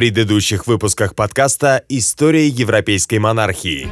предыдущих выпусках подкаста «История европейской монархии».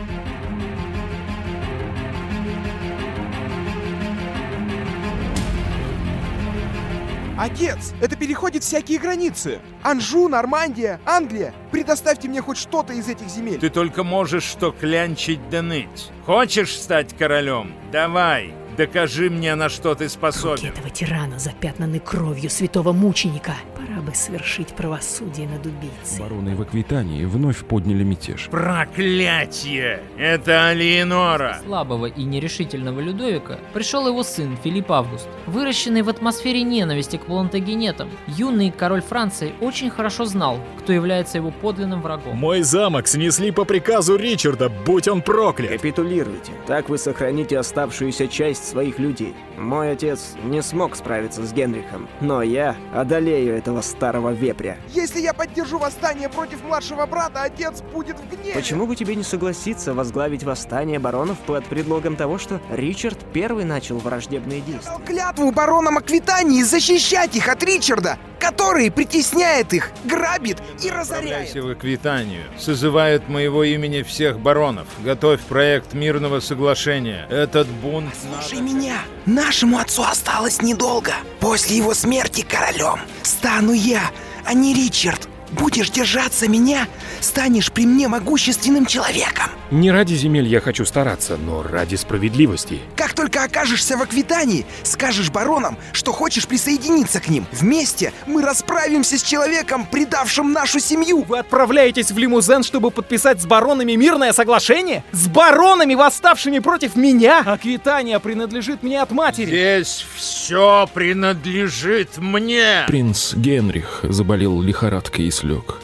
Отец, это переходит всякие границы. Анжу, Нормандия, Англия. Предоставьте мне хоть что-то из этих земель. Ты только можешь что клянчить да ныть. Хочешь стать королем? Давай, Докажи мне, на что ты способен. Руки этого тирана запятнаны кровью святого мученика. Пора бы свершить правосудие над убийцей. Бароны в Аквитании вновь подняли мятеж. Проклятие! Это Алиенора! Слабого и нерешительного Людовика пришел его сын Филипп Август. Выращенный в атмосфере ненависти к плантагенетам, юный король Франции очень хорошо знал, кто является его подлинным врагом. Мой замок снесли по приказу Ричарда, будь он проклят! Капитулируйте. Так вы сохраните оставшуюся часть своих людей. Мой отец не смог справиться с Генрихом, но я одолею этого старого вепря. Если я поддержу восстание против младшего брата, отец будет в гневе. Почему бы тебе не согласиться возглавить восстание баронов под предлогом того, что Ричард первый начал враждебные действия? Дал клятву баронам Аквитании защищать их от Ричарда, который притесняет их, грабит и разоряет. В Аквитанию. Созывают моего имени всех баронов. Готовь проект мирного соглашения. Этот бунт Слушай надо... меня, нашему отцу осталось недолго. После его смерти королем стану я, а не Ричард. Будешь держаться меня, станешь при мне могущественным человеком. Не ради земель я хочу стараться, но ради справедливости. Как только окажешься в Аквитании, скажешь баронам, что хочешь присоединиться к ним. Вместе мы расправимся с человеком, предавшим нашу семью. Вы отправляетесь в лимузен, чтобы подписать с баронами мирное соглашение? С баронами, восставшими против меня? Аквитания принадлежит мне от матери. Здесь все принадлежит мне! Принц Генрих заболел лихорадкой и слег.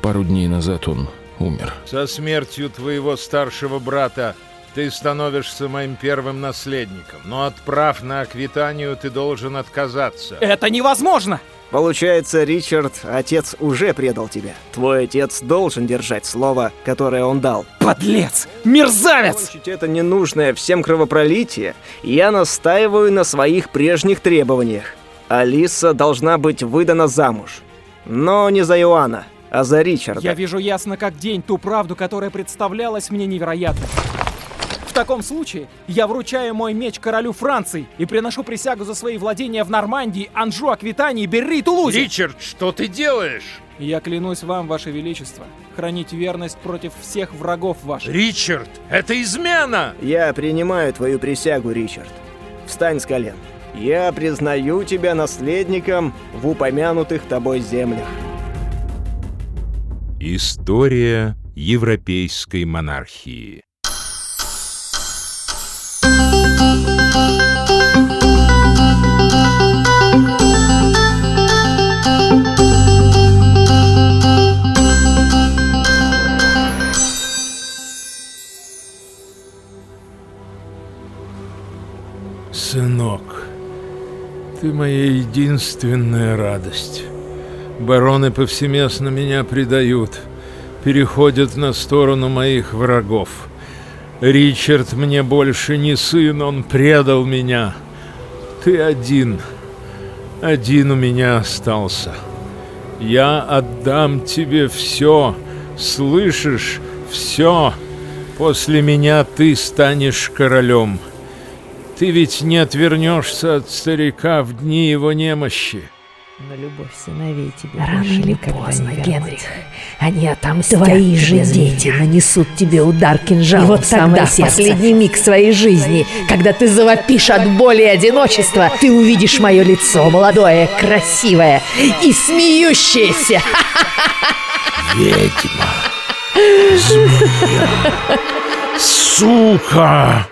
Пару дней назад он умер. Со смертью твоего старшего брата ты становишься моим первым наследником. Но отправ на Аквитанию ты должен отказаться. Это невозможно! Получается, Ричард, отец уже предал тебя. Твой отец должен держать слово, которое он дал. Подлец! Мерзавец! Получить это ненужное всем кровопролитие, я настаиваю на своих прежних требованиях. Алиса должна быть выдана замуж. Но не за Иоанна, а за Ричарда. Я вижу ясно как день ту правду, которая представлялась мне невероятной. В таком случае я вручаю мой меч королю Франции и приношу присягу за свои владения в Нормандии, Анжу, Аквитании, Берри и Тулузе. Ричард, что ты делаешь? Я клянусь вам, ваше величество, хранить верность против всех врагов ваших. Ричард, это измена! Я принимаю твою присягу, Ричард. Встань с колен. Я признаю тебя наследником в упомянутых тобой землях. История европейской монархии Сынок, ты моя единственная радость. Бароны повсеместно меня предают, переходят на сторону моих врагов. Ричард мне больше не сын, он предал меня. Ты один, один у меня остался. Я отдам тебе все, слышишь, все. После меня ты станешь королем. Ты ведь не отвернешься от старика в дни его немощи. Но любовь сыновей тебе Рано или поздно, Генрих, они отомстят Твои же дети нанесут тебе удар кинжалом И вот тогда, в последний миг своей жизни, когда ты завопишь от боли и одиночества, ты увидишь мое лицо, молодое, красивое и смеющееся. Ведьма. Змея. Сука!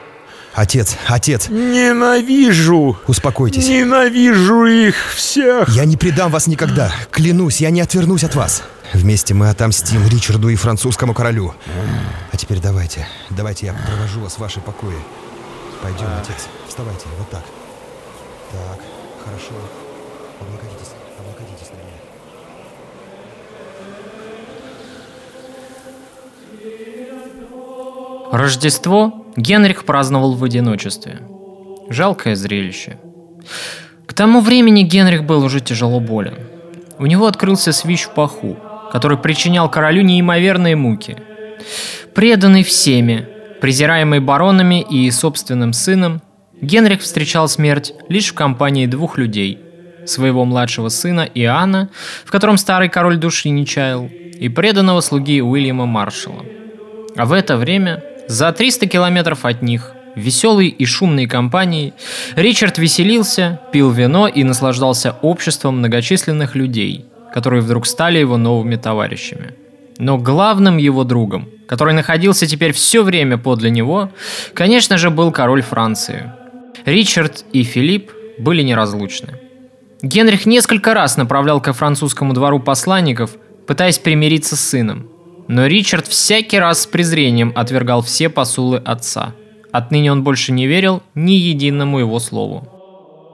Отец, отец, Ненавижу! успокойтесь. Ненавижу их всех! Я не предам вас никогда. Клянусь, я не отвернусь от вас. Вместе мы отомстим Ричарду и французскому королю. А теперь давайте, давайте я провожу вас в ваши покои. Пойдем, отец. Вставайте, вот так. Так, хорошо. Облокотитесь, облокотитесь на меня. Рождество Генрих праздновал в одиночестве. Жалкое зрелище. К тому времени Генрих был уже тяжело болен. У него открылся свищ в паху. который причинял королю неимоверные муки. Преданный всеми, презираемый баронами и собственным сыном, Генрих встречал смерть лишь в компании двух людей – своего младшего сына Иоанна, в котором старый король души не чаял, и преданного слуги Уильяма Маршалла. А в это время, за 300 километров от них, веселой и шумной компанией, Ричард веселился, пил вино и наслаждался обществом многочисленных людей, которые вдруг стали его новыми товарищами. Но главным его другом, который находился теперь все время подле него, конечно же, был король Франции. Ричард и Филипп были неразлучны. Генрих несколько раз направлял ко французскому двору посланников, пытаясь примириться с сыном. Но Ричард всякий раз с презрением отвергал все посулы отца. Отныне он больше не верил ни единому его слову.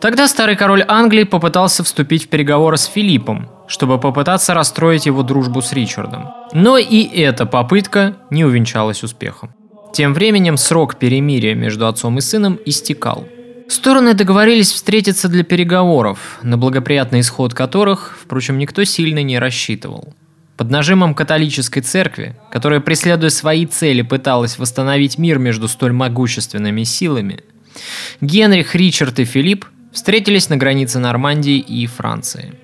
Тогда старый король Англии попытался вступить в переговоры с Филиппом, чтобы попытаться расстроить его дружбу с Ричардом. Но и эта попытка не увенчалась успехом. Тем временем срок перемирия между отцом и сыном истекал. Стороны договорились встретиться для переговоров, на благоприятный исход которых, впрочем, никто сильно не рассчитывал. Под нажимом католической церкви, которая, преследуя свои цели, пыталась восстановить мир между столь могущественными силами, Генрих, Ричард и Филипп встретились на границе Нормандии и Франции.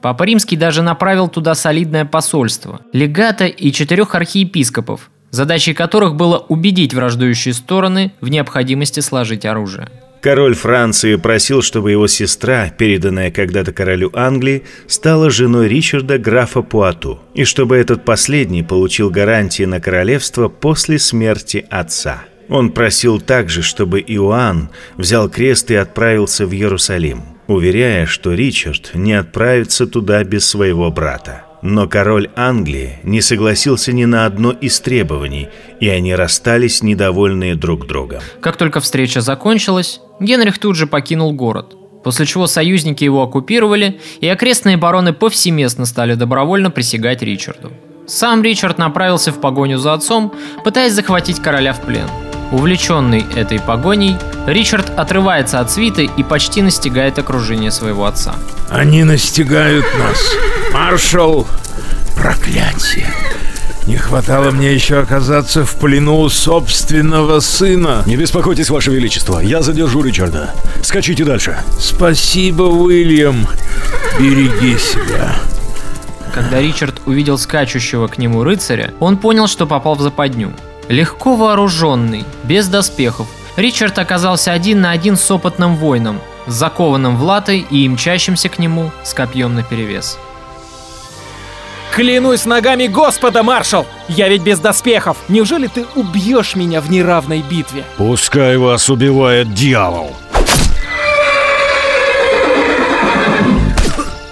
Папа Римский даже направил туда солидное посольство, легата и четырех архиепископов, задачей которых было убедить враждующие стороны в необходимости сложить оружие. Король Франции просил, чтобы его сестра, переданная когда-то королю Англии, стала женой Ричарда графа Пуату, и чтобы этот последний получил гарантии на королевство после смерти отца. Он просил также, чтобы Иоанн взял крест и отправился в Иерусалим, уверяя, что Ричард не отправится туда без своего брата. Но король Англии не согласился ни на одно из требований, и они расстались недовольные друг другом. Как только встреча закончилась, Генрих тут же покинул город, после чего союзники его оккупировали, и окрестные бароны повсеместно стали добровольно присягать Ричарду. Сам Ричард направился в погоню за отцом, пытаясь захватить короля в плен. Увлеченный этой погоней, Ричард отрывается от свиты и почти настигает окружение своего отца. Они настигают нас. Маршал, проклятие. Не хватало мне еще оказаться в плену у собственного сына. Не беспокойтесь, Ваше Величество, я задержу Ричарда. Скачите дальше. Спасибо, Уильям. Береги себя. Когда Ричард увидел скачущего к нему рыцаря, он понял, что попал в западню. Легко вооруженный, без доспехов, Ричард оказался один на один с опытным воином, закованным в латы и мчащимся к нему с копьем наперевес. Клянусь ногами Господа, маршал! Я ведь без доспехов! Неужели ты убьешь меня в неравной битве? Пускай вас убивает дьявол.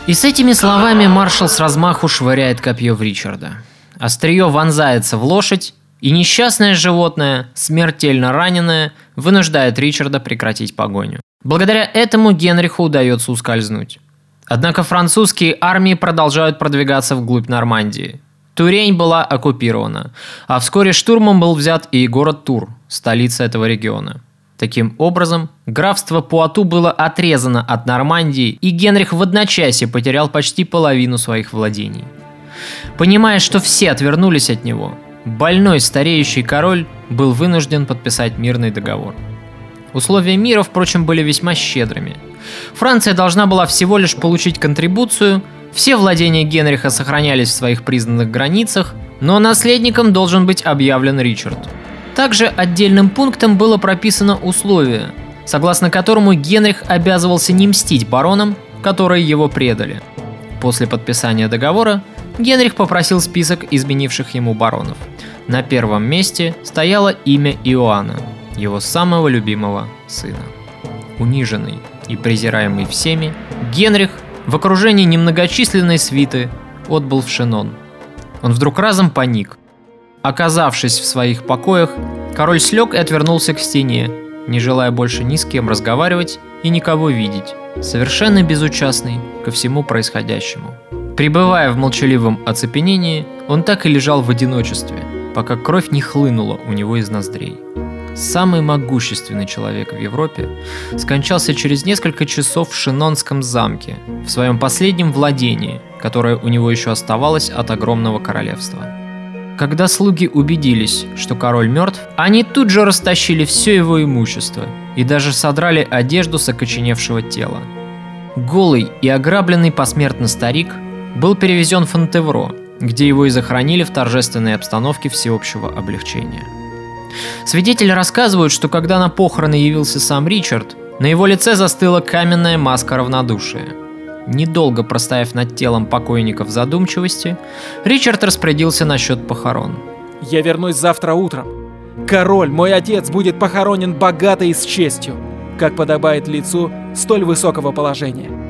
И с этими словами маршал с размаху швыряет копье в Ричарда. Острие вонзается в лошадь, и несчастное животное, смертельно раненое, вынуждает Ричарда прекратить погоню. Благодаря этому Генриху удается ускользнуть. Однако французские армии продолжают продвигаться вглубь Нормандии. Турень была оккупирована, а вскоре штурмом был взят и город Тур, столица этого региона. Таким образом, графство Пуату было отрезано от Нормандии, и Генрих в одночасье потерял почти половину своих владений. Понимая, что все отвернулись от него, больной стареющий король был вынужден подписать мирный договор. Условия мира, впрочем, были весьма щедрыми. Франция должна была всего лишь получить контрибуцию, все владения Генриха сохранялись в своих признанных границах, но наследником должен быть объявлен Ричард. Также отдельным пунктом было прописано условие, согласно которому Генрих обязывался не мстить баронам, которые его предали. После подписания договора Генрих попросил список изменивших ему баронов. На первом месте стояло имя Иоанна, его самого любимого сына. Униженный и презираемый всеми, Генрих в окружении немногочисленной свиты отбыл в Шенон. Он вдруг разом паник. Оказавшись в своих покоях, король слег и отвернулся к стене, не желая больше ни с кем разговаривать и никого видеть, совершенно безучастный ко всему происходящему. Пребывая в молчаливом оцепенении, он так и лежал в одиночестве, пока кровь не хлынула у него из ноздрей. самый могущественный человек в Европе, скончался через несколько часов в Шинонском замке, в своем последнем владении, которое у него еще оставалось от огромного королевства. Когда слуги убедились, что король мертв, они тут же растащили все его имущество и даже содрали одежду с окоченевшего тела. Голый и ограбленный посмертно старик был перевезен в Фонтевро, где его и захоронили в торжественной обстановке всеобщего облегчения. Свидетели рассказывают, что когда на похороны явился сам Ричард, на его лице застыла каменная маска равнодушия. Недолго проставив над телом покойника в задумчивости, Ричард распорядился насчет похорон. «Я вернусь завтра утром. Король, мой отец, будет похоронен богато и с честью, как подобает лицу столь высокого положения».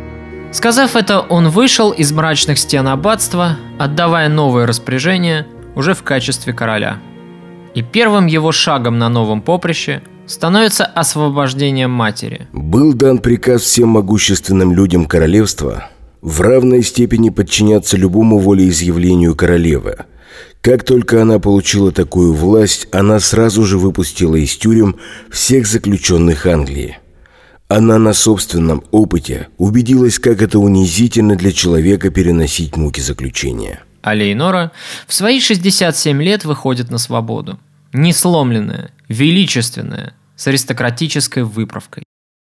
Сказав это, он вышел из мрачных стен аббатства, отдавая новое распоряжение уже в качестве короля – и первым его шагом на новом поприще становится освобождение матери. Был дан приказ всем могущественным людям королевства в равной степени подчиняться любому волеизъявлению королевы. Как только она получила такую власть, она сразу же выпустила из тюрем всех заключенных Англии. Она на собственном опыте убедилась, как это унизительно для человека переносить муки заключения – а Лейнора в свои 67 лет выходит на свободу. Несломленная, величественная, с аристократической выправкой.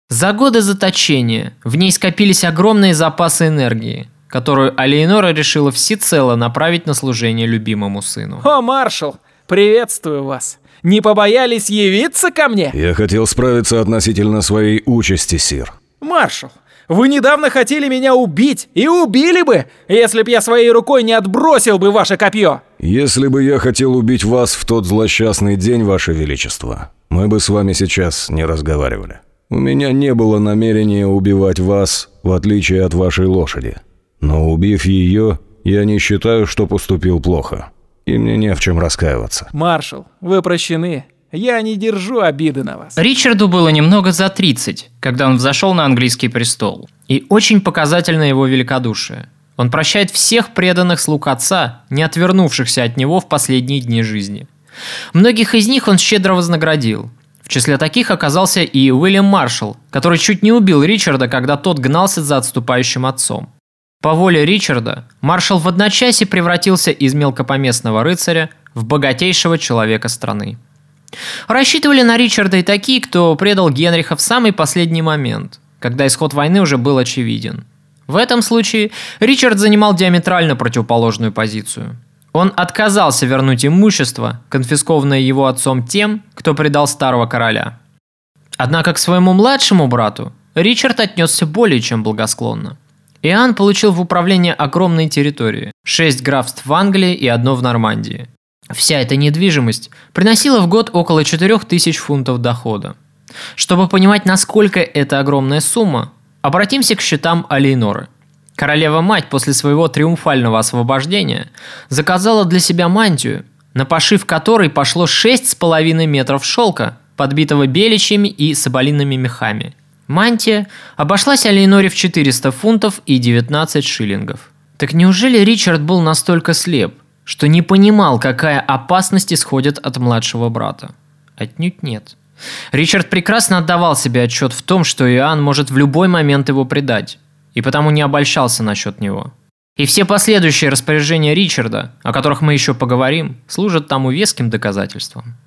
За годы заточения в ней скопились огромные запасы энергии, которую Алейнора решила всецело направить на служение любимому сыну. О, маршал, приветствую вас. Не побоялись явиться ко мне? Я хотел справиться относительно своей участи, сир. Маршал, вы недавно хотели меня убить, и убили бы, если б я своей рукой не отбросил бы ваше копье. Если бы я хотел убить вас в тот злосчастный день, ваше величество, мы бы с вами сейчас не разговаривали. У меня не было намерения убивать вас, в отличие от вашей лошади. Но убив ее, я не считаю, что поступил плохо. И мне не в чем раскаиваться. Маршал, вы прощены. Я не держу обиды на вас. Ричарду было немного за 30, когда он взошел на английский престол. И очень показательно его великодушие. Он прощает всех преданных слуг отца, не отвернувшихся от него в последние дни жизни. Многих из них он щедро вознаградил. В числе таких оказался и Уильям Маршалл, который чуть не убил Ричарда, когда тот гнался за отступающим отцом. По воле Ричарда, маршал в одночасье превратился из мелкопоместного рыцаря в богатейшего человека страны. Рассчитывали на Ричарда и такие, кто предал Генриха в самый последний момент, когда исход войны уже был очевиден. В этом случае Ричард занимал диаметрально противоположную позицию. Он отказался вернуть имущество, конфискованное его отцом тем, кто предал старого короля. Однако к своему младшему брату Ричард отнесся более чем благосклонно. Иоанн получил в управление огромные территории – шесть графств в Англии и одно в Нормандии. Вся эта недвижимость приносила в год около 4000 фунтов дохода. Чтобы понимать, насколько это огромная сумма, обратимся к счетам Алейноры. Королева-мать после своего триумфального освобождения заказала для себя мантию, на пошив которой пошло 6,5 метров шелка, подбитого беличьими и соболиными мехами. Мантия обошлась Алейноре в 400 фунтов и 19 шиллингов. Так неужели Ричард был настолько слеп, что не понимал, какая опасность исходит от младшего брата. Отнюдь нет. Ричард прекрасно отдавал себе отчет в том, что Иоанн может в любой момент его предать, и потому не обольщался насчет него. И все последующие распоряжения Ричарда, о которых мы еще поговорим, служат тому веским доказательством.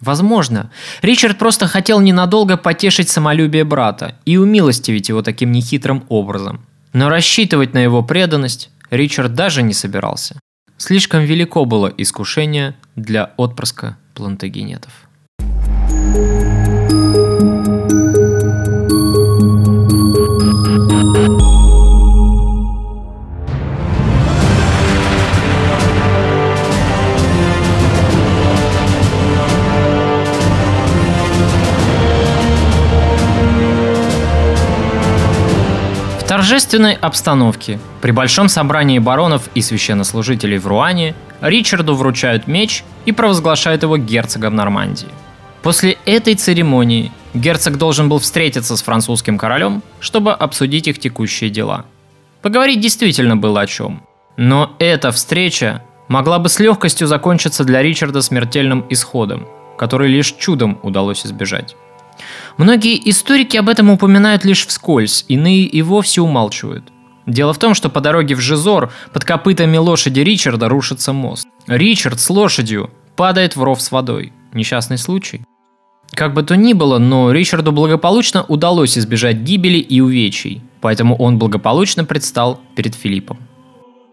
Возможно, Ричард просто хотел ненадолго потешить самолюбие брата и умилостивить его таким нехитрым образом. Но рассчитывать на его преданность Ричард даже не собирался. Слишком велико было искушение для отпрыска плантагенетов. Торжественной обстановке, при большом собрании баронов и священнослужителей в Руане, Ричарду вручают меч и провозглашают его герцогом Нормандии. После этой церемонии герцог должен был встретиться с французским королем, чтобы обсудить их текущие дела. Поговорить действительно было о чем. Но эта встреча могла бы с легкостью закончиться для Ричарда смертельным исходом. которой лишь чудом удалось избежать. Многие историки об этом упоминают лишь вскользь, иные и вовсе умалчивают. Дело в том, что по дороге в Жизор под копытами лошади Ричарда рушится мост. Ричард с лошадью падает в ров с водой. Несчастный случай. Как бы то ни было, но Ричарду благополучно удалось избежать гибели и увечий, поэтому он благополучно предстал перед Филиппом.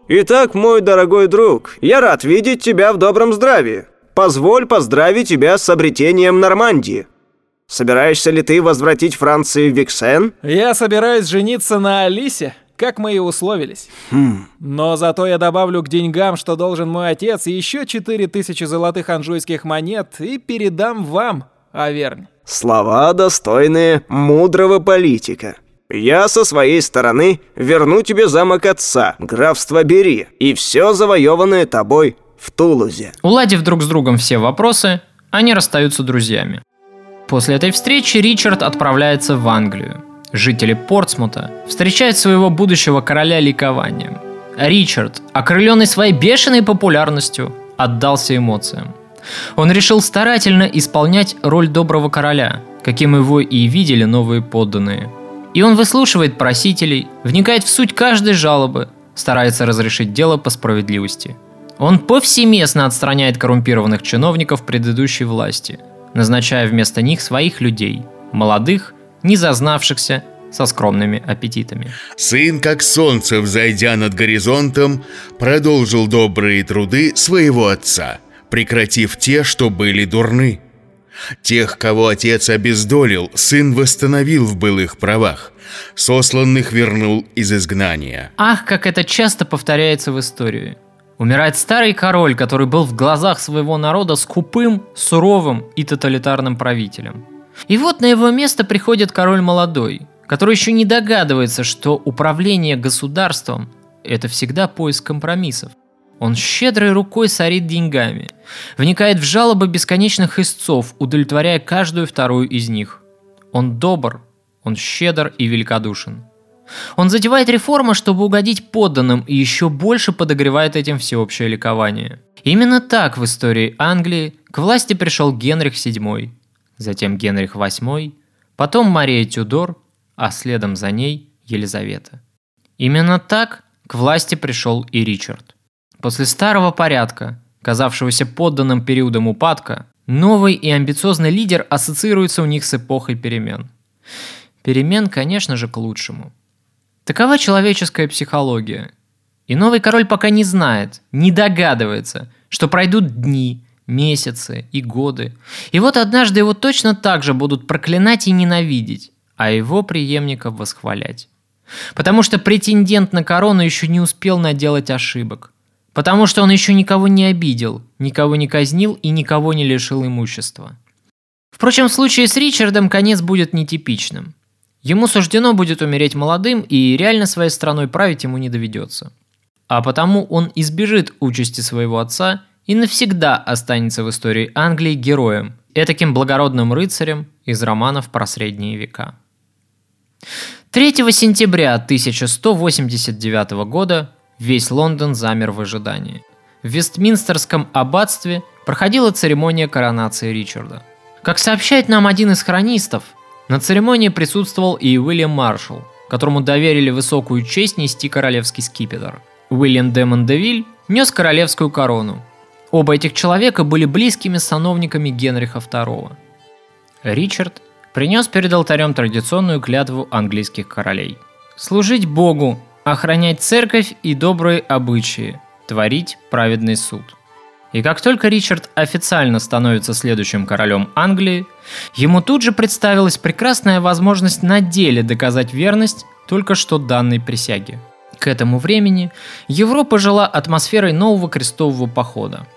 Итак, мой дорогой друг, я рад видеть тебя в добром здравии. Позволь поздравить тебя с обретением Нормандии. Собираешься ли ты возвратить Франции Виксен? Я собираюсь жениться на Алисе, как мы и условились. Хм. Но зато я добавлю к деньгам, что должен мой отец, еще 4000 золотых анжуйских монет и передам вам, Авернь. Слова, достойные мудрого политика. Я со своей стороны верну тебе замок отца, графство Бери, и все завоеванное тобой в Тулузе. Уладив друг с другом все вопросы, они расстаются друзьями. После этой встречи Ричард отправляется в Англию. Жители Портсмута встречают своего будущего короля ликованием. Ричард, окрыленный своей бешеной популярностью, отдался эмоциям. Он решил старательно исполнять роль доброго короля, каким его и видели новые подданные. И он выслушивает просителей, вникает в суть каждой жалобы, старается разрешить дело по справедливости. Он повсеместно отстраняет коррумпированных чиновников предыдущей власти, назначая вместо них своих людей, молодых, не зазнавшихся, со скромными аппетитами. Сын, как солнце, взойдя над горизонтом, продолжил добрые труды своего отца, прекратив те, что были дурны. Тех, кого отец обездолил, сын восстановил в былых правах, сосланных вернул из изгнания. Ах, как это часто повторяется в истории. Умирает старый король, который был в глазах своего народа скупым, суровым и тоталитарным правителем. И вот на его место приходит король молодой, который еще не догадывается, что управление государством – это всегда поиск компромиссов. Он щедрой рукой сорит деньгами, вникает в жалобы бесконечных истцов, удовлетворяя каждую вторую из них. Он добр, он щедр и великодушен. Он затевает реформы, чтобы угодить подданным, и еще больше подогревает этим всеобщее ликование. Именно так в истории Англии к власти пришел Генрих VII, затем Генрих VIII, потом Мария Тюдор, а следом за ней Елизавета. Именно так к власти пришел и Ричард. После старого порядка, казавшегося подданным периодом упадка, новый и амбициозный лидер ассоциируется у них с эпохой перемен. Перемен, конечно же, к лучшему. Такова человеческая психология. И новый король пока не знает, не догадывается, что пройдут дни, месяцы и годы. И вот однажды его точно так же будут проклинать и ненавидеть, а его преемников восхвалять. Потому что претендент на корону еще не успел наделать ошибок. Потому что он еще никого не обидел, никого не казнил и никого не лишил имущества. Впрочем, в случае с Ричардом конец будет нетипичным. Ему суждено будет умереть молодым, и реально своей страной править ему не доведется. А потому он избежит участи своего отца и навсегда останется в истории Англии героем, этаким благородным рыцарем из романов про средние века. 3 сентября 1189 года весь Лондон замер в ожидании. В Вестминстерском аббатстве проходила церемония коронации Ричарда. Как сообщает нам один из хронистов, на церемонии присутствовал и Уильям Маршалл, которому доверили высокую честь нести королевский скипетр. Уильям де Мондевиль нес королевскую корону. Оба этих человека были близкими сановниками Генриха II. Ричард принес перед алтарем традиционную клятву английских королей. Служить Богу, охранять церковь и добрые обычаи, творить праведный суд. И как только Ричард официально становится следующим королем Англии, ему тут же представилась прекрасная возможность на деле доказать верность только что данной присяге. К этому времени Европа жила атмосферой нового крестового похода.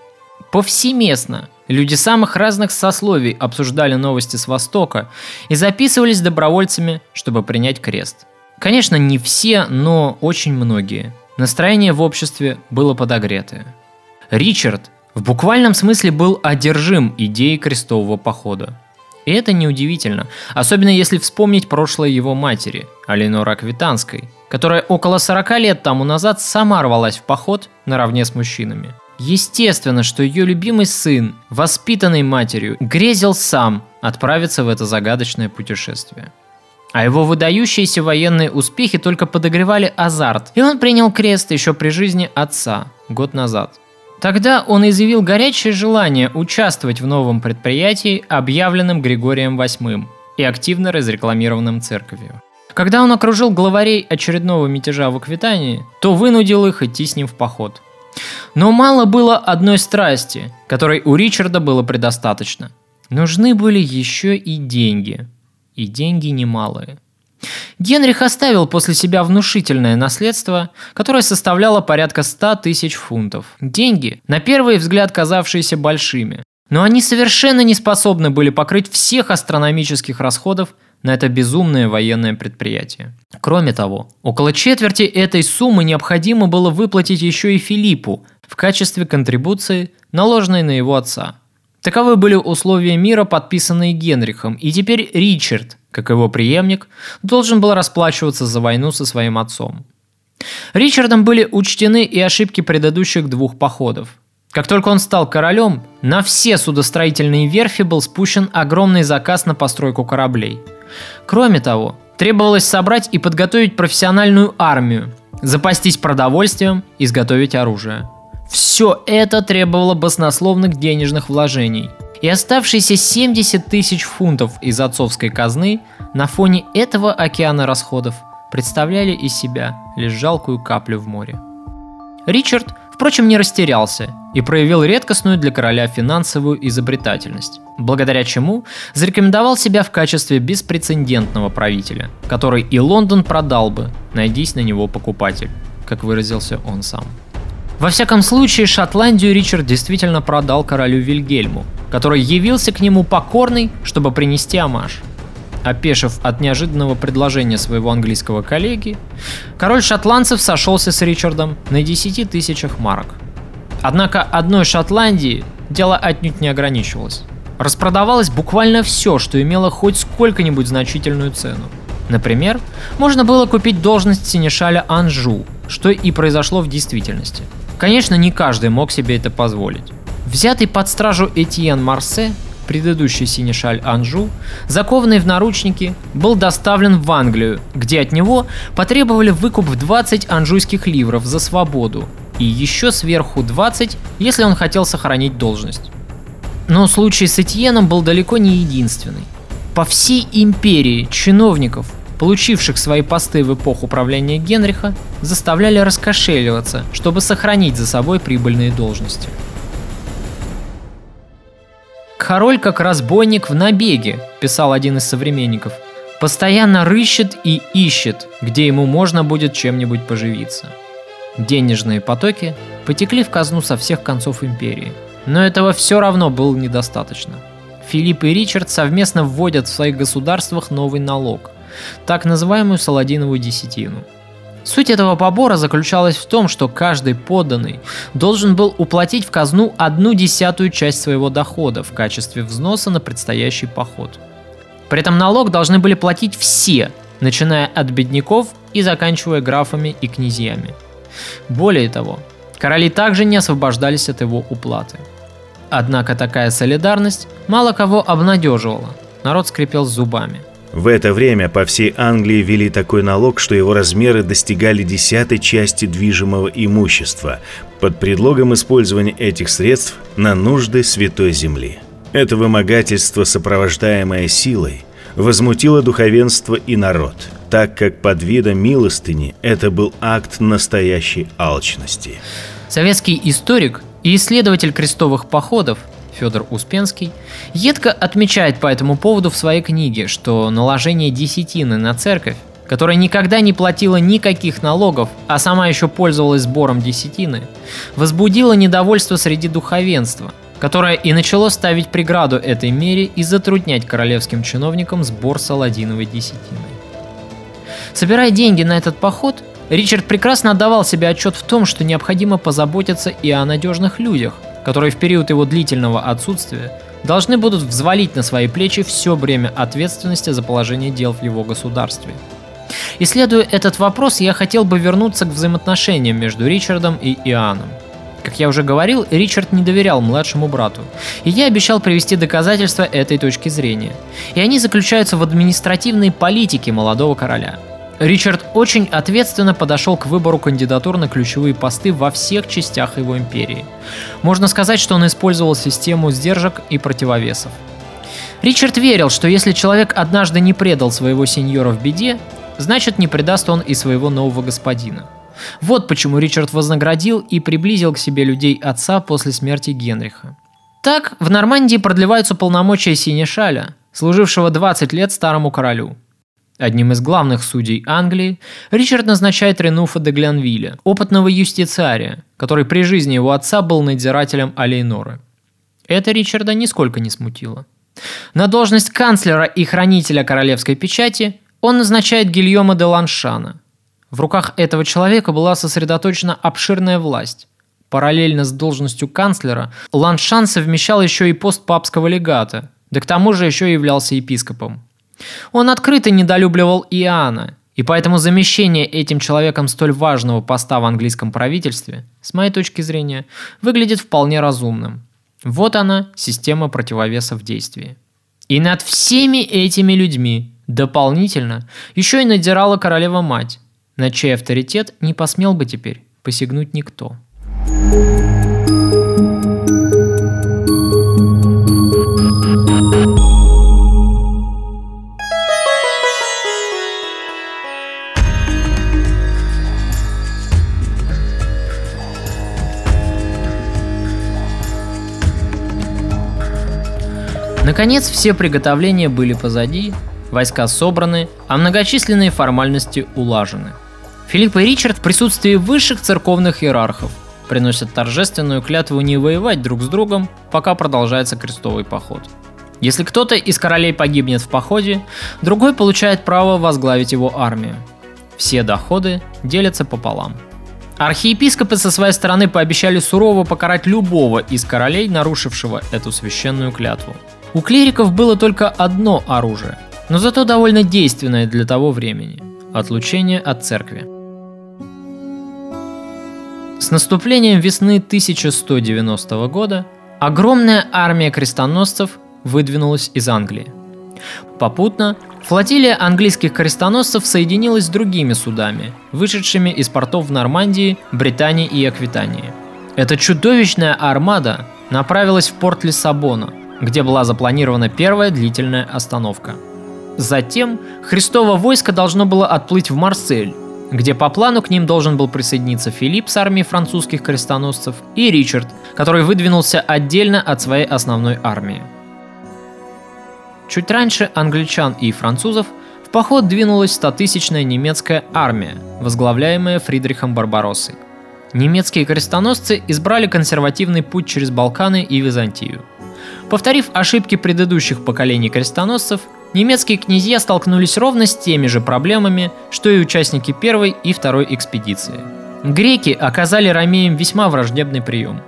Повсеместно люди самых разных сословий обсуждали новости с Востока и записывались добровольцами, чтобы принять крест. Конечно, не все, но очень многие. Настроение в обществе было подогретое. Ричард в буквальном смысле был одержим идеей крестового похода. И это неудивительно, особенно если вспомнить прошлое его матери, Алинора Аквитанской, которая около 40 лет тому назад сама рвалась в поход наравне с мужчинами. Естественно, что ее любимый сын, воспитанный матерью, грезил сам отправиться в это загадочное путешествие. А его выдающиеся военные успехи только подогревали азарт, и он принял крест еще при жизни отца, год назад. Тогда он изъявил горячее желание участвовать в новом предприятии, объявленном Григорием VIII и активно разрекламированном церковью. Когда он окружил главарей очередного мятежа в Аквитании, то вынудил их идти с ним в поход. Но мало было одной страсти, которой у Ричарда было предостаточно. Нужны были еще и деньги. И деньги немалые. Генрих оставил после себя внушительное наследство, которое составляло порядка 100 тысяч фунтов. Деньги, на первый взгляд казавшиеся большими, но они совершенно не способны были покрыть всех астрономических расходов на это безумное военное предприятие. Кроме того, около четверти этой суммы необходимо было выплатить еще и Филиппу в качестве контрибуции, наложенной на его отца. Таковы были условия мира, подписанные Генрихом, и теперь Ричард, как его преемник, должен был расплачиваться за войну со своим отцом. Ричардом были учтены и ошибки предыдущих двух походов. Как только он стал королем, на все судостроительные верфи был спущен огромный заказ на постройку кораблей – Кроме того, требовалось собрать и подготовить профессиональную армию, запастись продовольствием, изготовить оружие. Все это требовало баснословных денежных вложений. И оставшиеся 70 тысяч фунтов из отцовской казны на фоне этого океана расходов представляли из себя лишь жалкую каплю в море. Ричард, впрочем, не растерялся и проявил редкостную для короля финансовую изобретательность, благодаря чему зарекомендовал себя в качестве беспрецедентного правителя, который и Лондон продал бы, найдись на него покупатель, как выразился он сам. Во всяком случае, Шотландию Ричард действительно продал королю Вильгельму, который явился к нему покорный, чтобы принести амаш. Опешив от неожиданного предложения своего английского коллеги, король шотландцев сошелся с Ричардом на 10 тысячах марок – Однако одной Шотландии дело отнюдь не ограничивалось. Распродавалось буквально все, что имело хоть сколько-нибудь значительную цену. Например, можно было купить должность синешаля Анжу, что и произошло в действительности. Конечно, не каждый мог себе это позволить. Взятый под стражу Этьен Марсе, предыдущий синешаль Анжу, закованный в наручники, был доставлен в Англию, где от него потребовали выкуп в 20 анжуйских ливров за свободу, и еще сверху 20, если он хотел сохранить должность. Но случай с Этьеном был далеко не единственный. По всей империи чиновников, получивших свои посты в эпоху правления Генриха, заставляли раскошеливаться, чтобы сохранить за собой прибыльные должности. «Король как разбойник в набеге», – писал один из современников, – «постоянно рыщет и ищет, где ему можно будет чем-нибудь поживиться». Денежные потоки потекли в казну со всех концов империи. Но этого все равно было недостаточно. Филипп и Ричард совместно вводят в своих государствах новый налог, так называемую Саладиновую десятину. Суть этого побора заключалась в том, что каждый подданный должен был уплатить в казну одну десятую часть своего дохода в качестве взноса на предстоящий поход. При этом налог должны были платить все, начиная от бедняков и заканчивая графами и князьями – более того, короли также не освобождались от его уплаты. Однако такая солидарность мало кого обнадеживала. Народ скрипел зубами. В это время по всей Англии ввели такой налог, что его размеры достигали десятой части движимого имущества под предлогом использования этих средств на нужды Святой Земли. Это вымогательство, сопровождаемое силой, возмутило духовенство и народ – так как под видом милостыни это был акт настоящей алчности. Советский историк и исследователь крестовых походов Федор Успенский едко отмечает по этому поводу в своей книге, что наложение десятины на церковь, которая никогда не платила никаких налогов, а сама еще пользовалась сбором десятины, возбудило недовольство среди духовенства, которое и начало ставить преграду этой мере и затруднять королевским чиновникам сбор саладиновой десятины. Собирая деньги на этот поход, Ричард прекрасно отдавал себе отчет в том, что необходимо позаботиться и о надежных людях, которые в период его длительного отсутствия должны будут взвалить на свои плечи все бремя ответственности за положение дел в его государстве. Исследуя этот вопрос, я хотел бы вернуться к взаимоотношениям между Ричардом и Иоанном. Как я уже говорил, Ричард не доверял младшему брату, и я обещал привести доказательства этой точки зрения. И они заключаются в административной политике молодого короля. Ричард очень ответственно подошел к выбору кандидатур на ключевые посты во всех частях его империи. Можно сказать, что он использовал систему сдержек и противовесов. Ричард верил, что если человек однажды не предал своего сеньора в беде, значит не предаст он и своего нового господина – вот почему Ричард вознаградил и приблизил к себе людей отца после смерти Генриха. Так, в Нормандии продлеваются полномочия Синешаля, служившего 20 лет старому королю. Одним из главных судей Англии Ричард назначает Ренуфа де Глянвилля, опытного юстициария, который при жизни его отца был надзирателем Алейноры. Это Ричарда нисколько не смутило. На должность канцлера и хранителя королевской печати он назначает Гильома де Ланшана – в руках этого человека была сосредоточена обширная власть. Параллельно с должностью канцлера Ланшан совмещал еще и пост папского легата, да к тому же еще являлся епископом. Он открыто недолюбливал Иоанна, и поэтому замещение этим человеком столь важного поста в английском правительстве, с моей точки зрения, выглядит вполне разумным. Вот она, система противовеса в действии. И над всеми этими людьми дополнительно еще и надирала королева-мать, на чей авторитет не посмел бы теперь посягнуть никто. Наконец все приготовления были позади, войска собраны, а многочисленные формальности улажены – Филипп и Ричард в присутствии высших церковных иерархов приносят торжественную клятву не воевать друг с другом, пока продолжается крестовый поход. Если кто-то из королей погибнет в походе, другой получает право возглавить его армию. Все доходы делятся пополам. Архиепископы со своей стороны пообещали сурово покарать любого из королей, нарушившего эту священную клятву. У клириков было только одно оружие, но зато довольно действенное для того времени – отлучение от церкви. С наступлением весны 1190 года огромная армия крестоносцев выдвинулась из Англии. Попутно флотилия английских крестоносцев соединилась с другими судами, вышедшими из портов в Нормандии, Британии и Аквитании. Эта чудовищная армада направилась в порт Лиссабона, где была запланирована первая длительная остановка. Затем Христово войско должно было отплыть в Марсель, где по плану к ним должен был присоединиться Филипп с армией французских крестоносцев и Ричард, который выдвинулся отдельно от своей основной армии. Чуть раньше англичан и французов в поход двинулась стотысячная немецкая армия, возглавляемая Фридрихом Барбароссой. Немецкие крестоносцы избрали консервативный путь через Балканы и Византию. Повторив ошибки предыдущих поколений крестоносцев, немецкие князья столкнулись ровно с теми же проблемами, что и участники первой и второй экспедиции. Греки оказали ромеям весьма враждебный прием.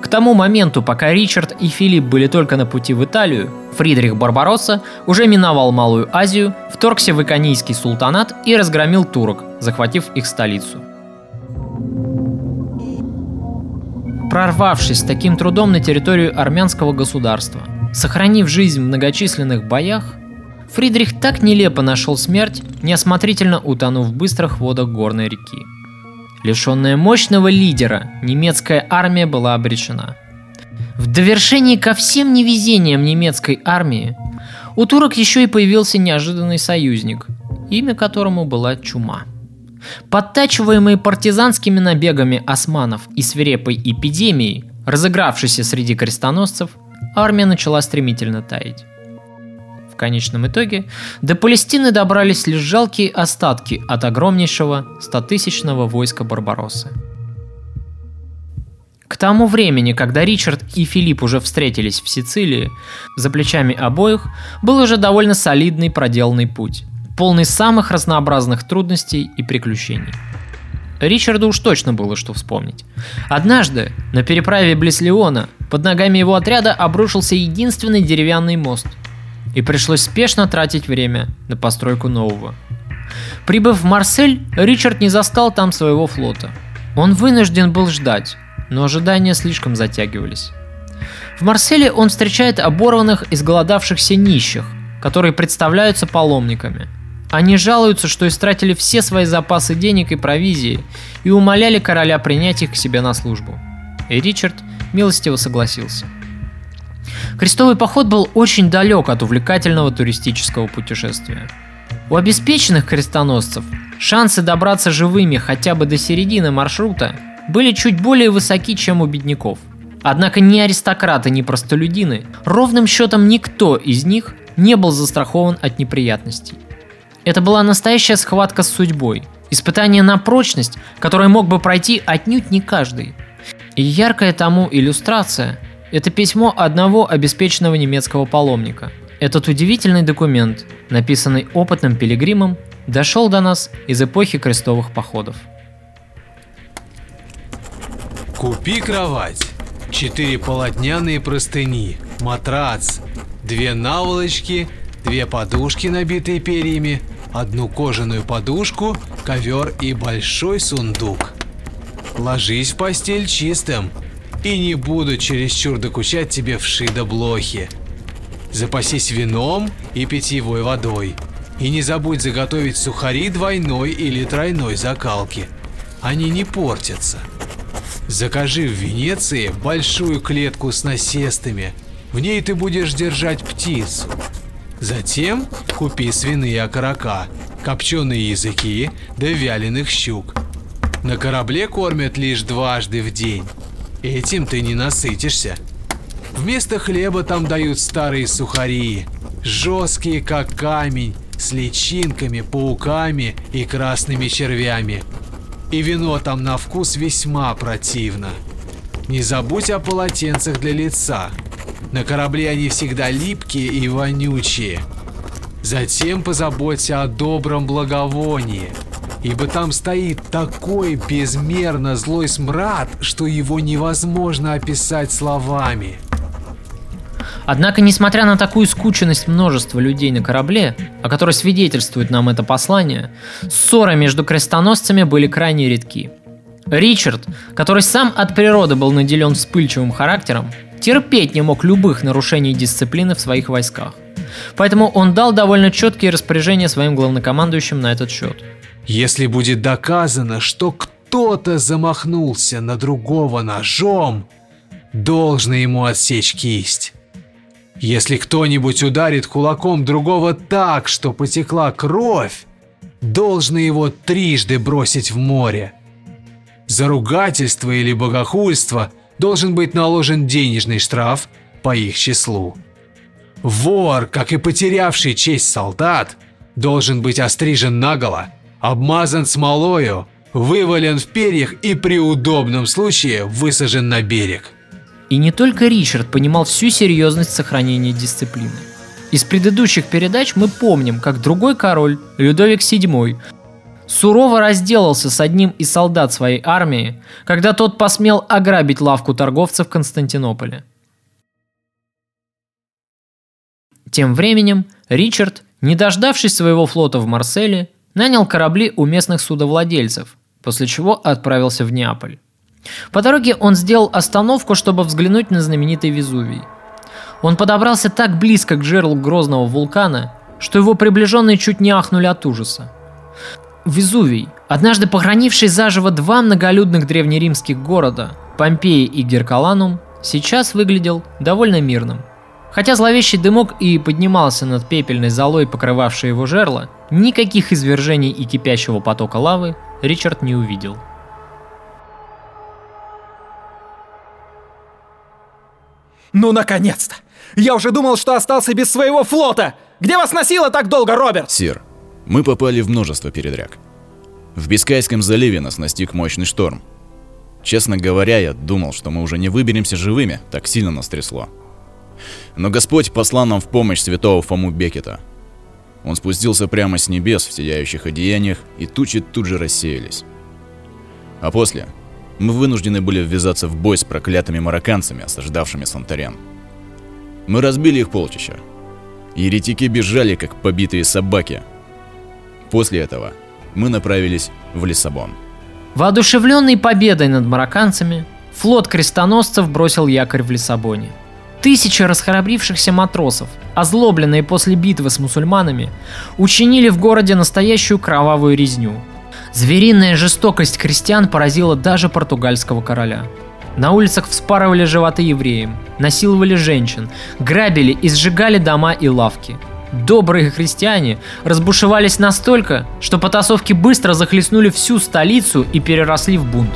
К тому моменту, пока Ричард и Филипп были только на пути в Италию, Фридрих Барбаросса уже миновал Малую Азию, вторгся в Иконийский султанат и разгромил турок, захватив их столицу. Прорвавшись таким трудом на территорию армянского государства, сохранив жизнь в многочисленных боях, Фридрих так нелепо нашел смерть, неосмотрительно утонув в быстрых водах горной реки. Лишенная мощного лидера, немецкая армия была обречена. В довершении ко всем невезениям немецкой армии, у турок еще и появился неожиданный союзник, имя которому была чума. Подтачиваемые партизанскими набегами османов и свирепой эпидемией, разыгравшейся среди крестоносцев, армия начала стремительно таять конечном итоге до Палестины добрались лишь жалкие остатки от огромнейшего стотысячного войска Барбароссы. К тому времени, когда Ричард и Филипп уже встретились в Сицилии, за плечами обоих был уже довольно солидный проделанный путь, полный самых разнообразных трудностей и приключений. Ричарду уж точно было что вспомнить. Однажды, на переправе близ Леона, под ногами его отряда обрушился единственный деревянный мост – и пришлось спешно тратить время на постройку нового. Прибыв в Марсель, Ричард не застал там своего флота. Он вынужден был ждать, но ожидания слишком затягивались. В Марселе он встречает оборванных и сголодавшихся нищих, которые представляются паломниками. Они жалуются, что истратили все свои запасы денег и провизии и умоляли короля принять их к себе на службу. И Ричард милостиво согласился. Крестовый поход был очень далек от увлекательного туристического путешествия. У обеспеченных крестоносцев шансы добраться живыми хотя бы до середины маршрута были чуть более высоки, чем у бедняков. Однако ни аристократы, ни простолюдины, ровным счетом никто из них не был застрахован от неприятностей. Это была настоящая схватка с судьбой, испытание на прочность, которое мог бы пройти отнюдь не каждый. И яркая тому иллюстрация – это письмо одного обеспеченного немецкого паломника. Этот удивительный документ, написанный опытным пилигримом, дошел до нас из эпохи крестовых походов. Купи кровать, четыре полотняные простыни, матрац, две наволочки, две подушки, набитые перьями, одну кожаную подушку, ковер и большой сундук. Ложись в постель чистым, и не буду чересчур докучать тебе вши да блохи. Запасись вином и питьевой водой. И не забудь заготовить сухари двойной или тройной закалки. Они не портятся. Закажи в Венеции большую клетку с насестами. В ней ты будешь держать птицу. Затем купи свиные окорока, копченые языки да вяленых щук. На корабле кормят лишь дважды в день. Этим ты не насытишься. Вместо хлеба там дают старые сухари, жесткие как камень, с личинками, пауками и красными червями. И вино там на вкус весьма противно. Не забудь о полотенцах для лица. На корабле они всегда липкие и вонючие. Затем позаботься о добром благовонии, ибо там стоит такой безмерно злой смрад, что его невозможно описать словами. Однако, несмотря на такую скученность множества людей на корабле, о которой свидетельствует нам это послание, ссоры между крестоносцами были крайне редки. Ричард, который сам от природы был наделен вспыльчивым характером, терпеть не мог любых нарушений дисциплины в своих войсках. Поэтому он дал довольно четкие распоряжения своим главнокомандующим на этот счет. Если будет доказано, что кто-то замахнулся на другого ножом, должно ему отсечь кисть. Если кто-нибудь ударит кулаком другого так, что потекла кровь, должно его трижды бросить в море. За ругательство или богохульство должен быть наложен денежный штраф по их числу. Вор, как и потерявший честь солдат, должен быть острижен наголо, обмазан смолою, вывален в перьях и при удобном случае высажен на берег. И не только Ричард понимал всю серьезность сохранения дисциплины. Из предыдущих передач мы помним, как другой король, Людовик VII, сурово разделался с одним из солдат своей армии, когда тот посмел ограбить лавку торговца в Константинополе. Тем временем Ричард, не дождавшись своего флота в Марселе, нанял корабли у местных судовладельцев, после чего отправился в Неаполь. По дороге он сделал остановку, чтобы взглянуть на знаменитый Везувий. Он подобрался так близко к жерлу грозного вулкана, что его приближенные чуть не ахнули от ужаса. Везувий, однажды похоронивший заживо два многолюдных древнеримских города, Помпеи и Геркаланум, сейчас выглядел довольно мирным. Хотя зловещий дымок и поднимался над пепельной золой, покрывавшей его жерло, никаких извержений и кипящего потока лавы Ричард не увидел. Ну, наконец-то! Я уже думал, что остался без своего флота! Где вас носило так долго, Роберт? Сир, мы попали в множество передряг. В Бискайском заливе нас настиг мощный шторм. Честно говоря, я думал, что мы уже не выберемся живыми, так сильно нас трясло. Но Господь послал нам в помощь святого Фому Бекета. Он спустился прямо с небес в сияющих одеяниях, и тучи тут же рассеялись. А после мы вынуждены были ввязаться в бой с проклятыми марокканцами, осаждавшими Санторен. Мы разбили их полчища. Еретики бежали, как побитые собаки. После этого мы направились в Лиссабон. Воодушевленный победой над марокканцами, флот крестоносцев бросил якорь в Лиссабоне. Тысячи расхрабрившихся матросов, озлобленные после битвы с мусульманами, учинили в городе настоящую кровавую резню. Звериная жестокость крестьян поразила даже португальского короля. На улицах вспарывали животы евреям, насиловали женщин, грабили и сжигали дома и лавки. Добрые христиане разбушевались настолько, что потасовки быстро захлестнули всю столицу и переросли в бунт.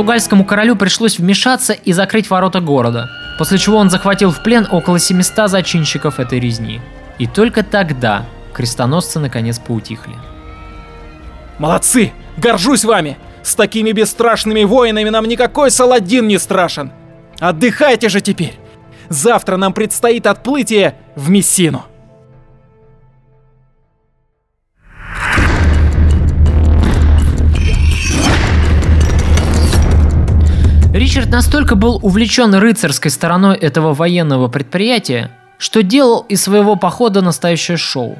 Португальскому королю пришлось вмешаться и закрыть ворота города, после чего он захватил в плен около 700 зачинщиков этой резни. И только тогда крестоносцы наконец поутихли. Молодцы! Горжусь вами! С такими бесстрашными воинами нам никакой Саладин не страшен! Отдыхайте же теперь! Завтра нам предстоит отплытие в Мессину. Ричард настолько был увлечен рыцарской стороной этого военного предприятия, что делал из своего похода настоящее шоу.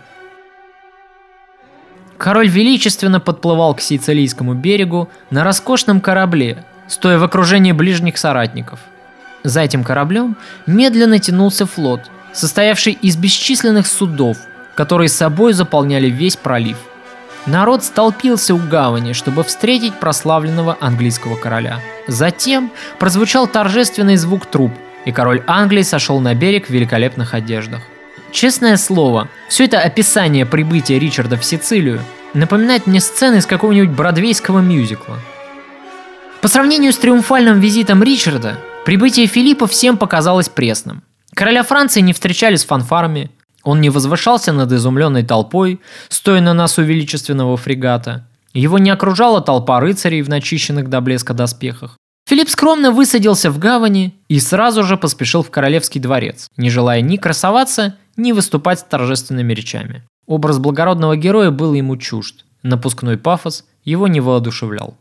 Король величественно подплывал к Сицилийскому берегу на роскошном корабле, стоя в окружении ближних соратников. За этим кораблем медленно тянулся флот, состоявший из бесчисленных судов, которые собой заполняли весь пролив. Народ столпился у гавани, чтобы встретить прославленного английского короля. Затем прозвучал торжественный звук труб, и король Англии сошел на берег в великолепных одеждах. Честное слово, все это описание прибытия Ричарда в Сицилию напоминает мне сцены из какого-нибудь бродвейского мюзикла. По сравнению с триумфальным визитом Ричарда, прибытие Филиппа всем показалось пресным. Короля Франции не встречали с фанфарами, он не возвышался над изумленной толпой, стоя на носу величественного фрегата. Его не окружала толпа рыцарей в начищенных до блеска доспехах. Филипп скромно высадился в гавани и сразу же поспешил в королевский дворец, не желая ни красоваться, ни выступать с торжественными речами. Образ благородного героя был ему чужд. Напускной пафос его не воодушевлял.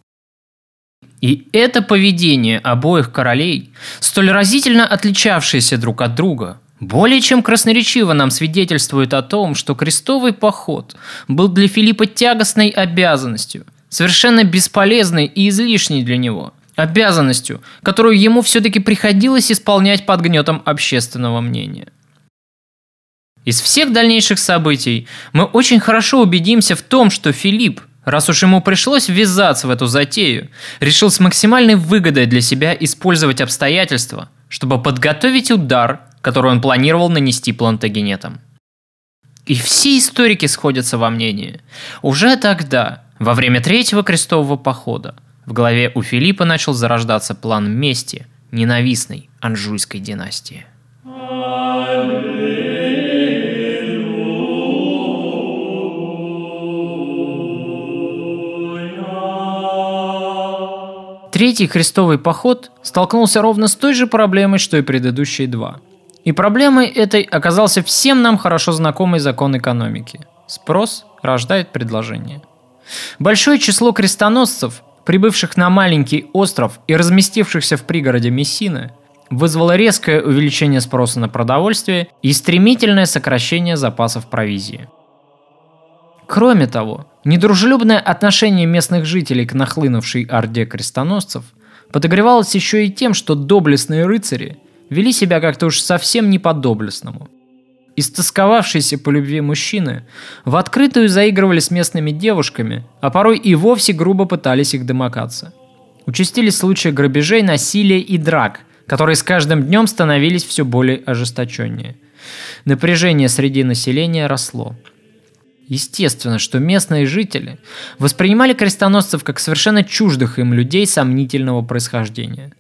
И это поведение обоих королей, столь разительно отличавшееся друг от друга, более чем красноречиво нам свидетельствует о том, что крестовый поход был для Филиппа тягостной обязанностью, совершенно бесполезной и излишней для него, обязанностью, которую ему все-таки приходилось исполнять под гнетом общественного мнения. Из всех дальнейших событий мы очень хорошо убедимся в том, что Филипп, раз уж ему пришлось ввязаться в эту затею, решил с максимальной выгодой для себя использовать обстоятельства, чтобы подготовить удар которую он планировал нанести плантагенетам. И все историки сходятся во мнении. Уже тогда, во время третьего крестового похода, в голове у Филиппа начал зарождаться план мести ненавистной Анжуйской династии. Третий крестовый поход столкнулся ровно с той же проблемой, что и предыдущие два – и проблемой этой оказался всем нам хорошо знакомый закон экономики. Спрос рождает предложение. Большое число крестоносцев, прибывших на маленький остров и разместившихся в пригороде Мессины, вызвало резкое увеличение спроса на продовольствие и стремительное сокращение запасов провизии. Кроме того, недружелюбное отношение местных жителей к нахлынувшей орде крестоносцев подогревалось еще и тем, что доблестные рыцари – вели себя как-то уж совсем не по-доблестному. Истосковавшиеся по любви мужчины в открытую заигрывали с местными девушками, а порой и вовсе грубо пытались их домогаться. Участились случаи грабежей, насилия и драк, которые с каждым днем становились все более ожесточеннее. Напряжение среди населения росло. Естественно, что местные жители воспринимали крестоносцев как совершенно чуждых им людей сомнительного происхождения.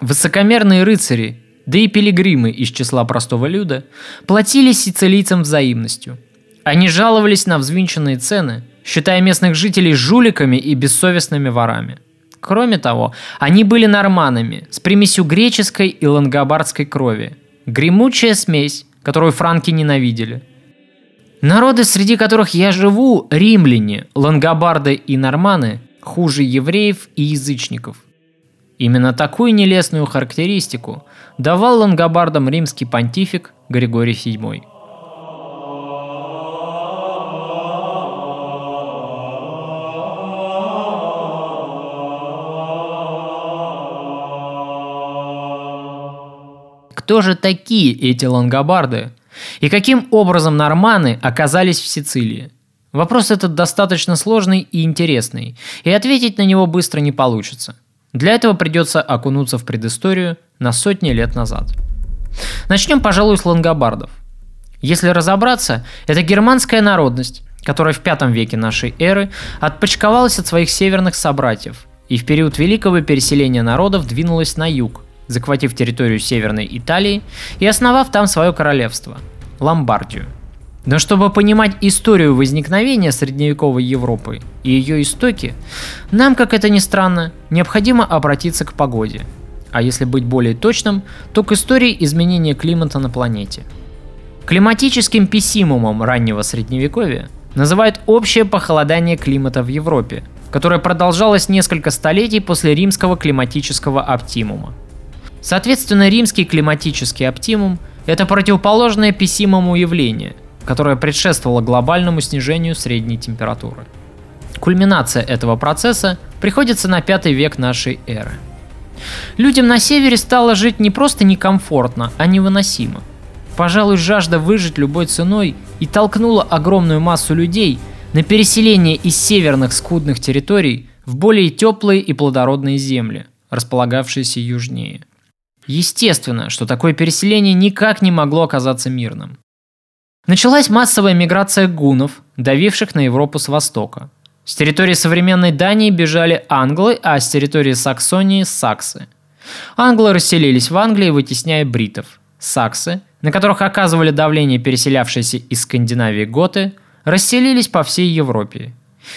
Высокомерные рыцари да и пилигримы из числа простого люда платили сицилийцам взаимностью. Они жаловались на взвинченные цены, считая местных жителей жуликами и бессовестными ворами. Кроме того, они были норманами с примесью греческой и лангобардской крови. Гремучая смесь, которую франки ненавидели. Народы, среди которых я живу, римляне, лангобарды и норманы, хуже евреев и язычников. Именно такую нелестную характеристику давал лангобардам римский понтифик Григорий VII. Кто же такие эти лангобарды? И каким образом норманы оказались в Сицилии? Вопрос этот достаточно сложный и интересный, и ответить на него быстро не получится. Для этого придется окунуться в предысторию на сотни лет назад. Начнем, пожалуй, с лангобардов. Если разобраться, это германская народность, которая в V веке нашей эры отпочковалась от своих северных собратьев и в период великого переселения народов двинулась на юг, захватив территорию Северной Италии и основав там свое королевство – Ломбардию. Но чтобы понимать историю возникновения средневековой Европы и ее истоки, нам, как это ни странно, необходимо обратиться к погоде. А если быть более точным, то к истории изменения климата на планете. Климатическим пессимумом раннего средневековья называют общее похолодание климата в Европе, которое продолжалось несколько столетий после римского климатического оптимума – Соответственно, римский климатический оптимум – это противоположное пессимому явление, которое предшествовало глобальному снижению средней температуры. Кульминация этого процесса приходится на пятый век нашей эры. Людям на севере стало жить не просто некомфортно, а невыносимо. Пожалуй, жажда выжить любой ценой и толкнула огромную массу людей на переселение из северных скудных территорий в более теплые и плодородные земли, располагавшиеся южнее – Естественно, что такое переселение никак не могло оказаться мирным. Началась массовая миграция гунов, давивших на Европу с востока. С территории современной Дании бежали англы, а с территории Саксонии – саксы. Англы расселились в Англии, вытесняя бритов. Саксы, на которых оказывали давление переселявшиеся из Скандинавии готы, расселились по всей Европе.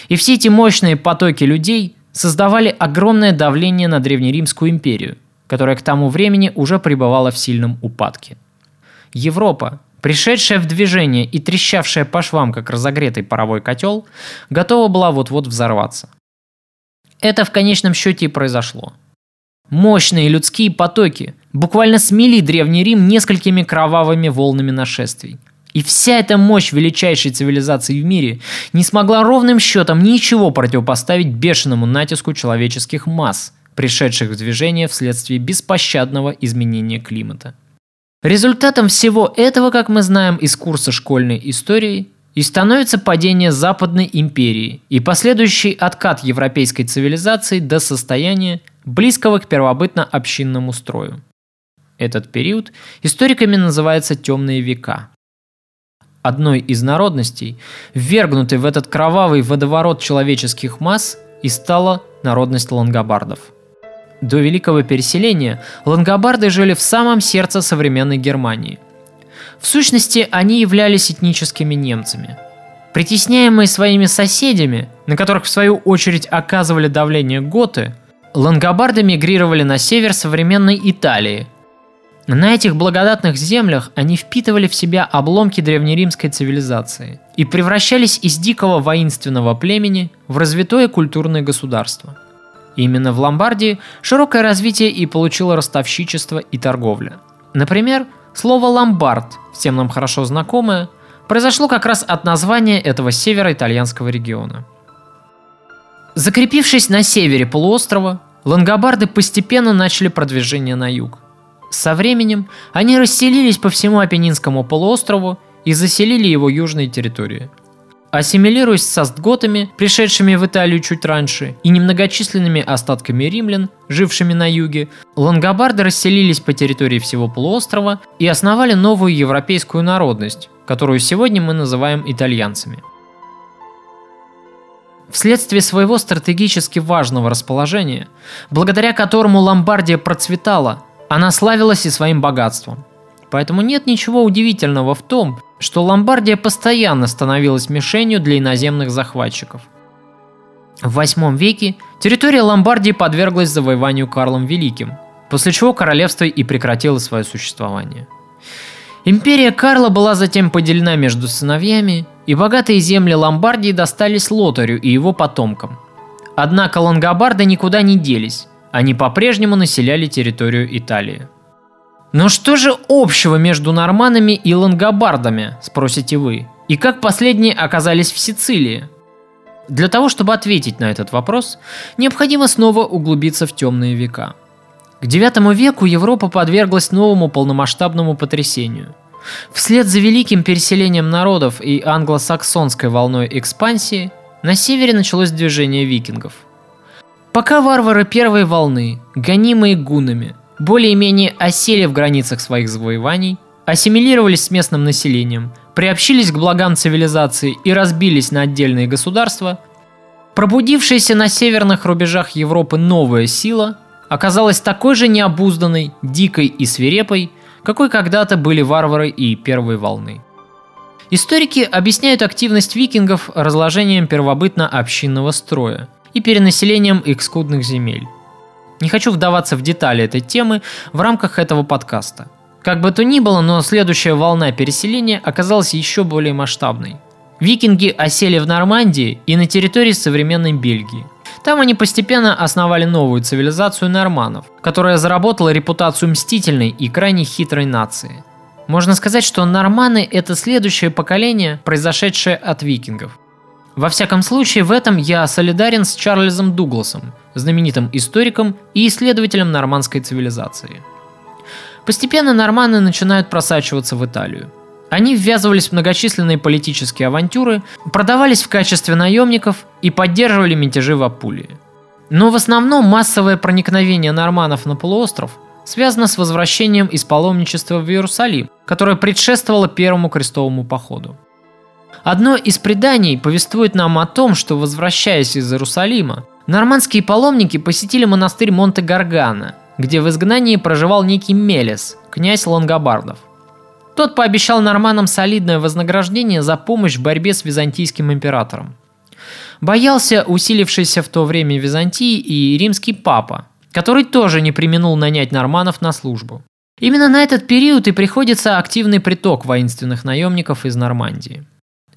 И все эти мощные потоки людей создавали огромное давление на Древнеримскую империю – которая к тому времени уже пребывала в сильном упадке. Европа, пришедшая в движение и трещавшая по швам, как разогретый паровой котел, готова была вот-вот взорваться. Это в конечном счете и произошло. Мощные людские потоки буквально смели Древний Рим несколькими кровавыми волнами нашествий. И вся эта мощь величайшей цивилизации в мире не смогла ровным счетом ничего противопоставить бешеному натиску человеческих масс – пришедших в движение вследствие беспощадного изменения климата. Результатом всего этого, как мы знаем из курса школьной истории, и становится падение Западной империи и последующий откат европейской цивилизации до состояния, близкого к первобытно-общинному строю. Этот период историками называется «темные века». Одной из народностей, ввергнутой в этот кровавый водоворот человеческих масс, и стала народность лангобардов – до Великого переселения лангобарды жили в самом сердце современной Германии. В сущности, они являлись этническими немцами. Притесняемые своими соседями, на которых в свою очередь оказывали давление готы, лангобарды мигрировали на север современной Италии. На этих благодатных землях они впитывали в себя обломки древнеримской цивилизации и превращались из дикого воинственного племени в развитое культурное государство – Именно в Ломбардии широкое развитие и получило ростовщичество и торговля. Например, слово «ломбард», всем нам хорошо знакомое, произошло как раз от названия этого северо-итальянского региона. Закрепившись на севере полуострова, лангобарды постепенно начали продвижение на юг. Со временем они расселились по всему Апеннинскому полуострову и заселили его южные территории – Ассимилируясь с астготами, пришедшими в Италию чуть раньше, и немногочисленными остатками римлян, жившими на юге, лангобарды расселились по территории всего полуострова и основали новую европейскую народность, которую сегодня мы называем итальянцами. Вследствие своего стратегически важного расположения, благодаря которому Ломбардия процветала, она славилась и своим богатством. Поэтому нет ничего удивительного в том, что Ломбардия постоянно становилась мишенью для иноземных захватчиков. В восьмом веке территория Ломбардии подверглась завоеванию Карлом Великим, после чего королевство и прекратило свое существование. Империя Карла была затем поделена между сыновьями, и богатые земли Ломбардии достались Лотарю и его потомкам. Однако лангобарды никуда не делись, они по-прежнему населяли территорию Италии. Но что же общего между норманами и лангобардами, спросите вы? И как последние оказались в Сицилии? Для того, чтобы ответить на этот вопрос, необходимо снова углубиться в темные века. К IX веку Европа подверглась новому полномасштабному потрясению. Вслед за великим переселением народов и англосаксонской волной экспансии на севере началось движение викингов. Пока варвары первой волны, гонимые гунами, более-менее осели в границах своих завоеваний, ассимилировались с местным населением, приобщились к благам цивилизации и разбились на отдельные государства, пробудившаяся на северных рубежах Европы новая сила оказалась такой же необузданной, дикой и свирепой, какой когда-то были варвары и первой волны. Историки объясняют активность викингов разложением первобытно-общинного строя и перенаселением их скудных земель. Не хочу вдаваться в детали этой темы в рамках этого подкаста – как бы то ни было, но следующая волна переселения оказалась еще более масштабной. Викинги осели в Нормандии и на территории современной Бельгии. Там они постепенно основали новую цивилизацию норманов, которая заработала репутацию мстительной и крайне хитрой нации. Можно сказать, что норманы – это следующее поколение, произошедшее от викингов. Во всяком случае, в этом я солидарен с Чарльзом Дугласом, знаменитым историком и исследователем нормандской цивилизации – Постепенно норманы начинают просачиваться в Италию. Они ввязывались в многочисленные политические авантюры, продавались в качестве наемников и поддерживали мятежи в Апулии. Но в основном массовое проникновение норманов на полуостров связано с возвращением из паломничества в Иерусалим, которое предшествовало первому крестовому походу. Одно из преданий повествует нам о том, что возвращаясь из Иерусалима, нормандские паломники посетили монастырь Монте-Гаргана – где в изгнании проживал некий Мелес, князь Лонгобардов. Тот пообещал норманам солидное вознаграждение за помощь в борьбе с византийским императором. Боялся усилившийся в то время Византии и римский папа, который тоже не применул нанять норманов на службу. Именно на этот период и приходится активный приток воинственных наемников из Нормандии.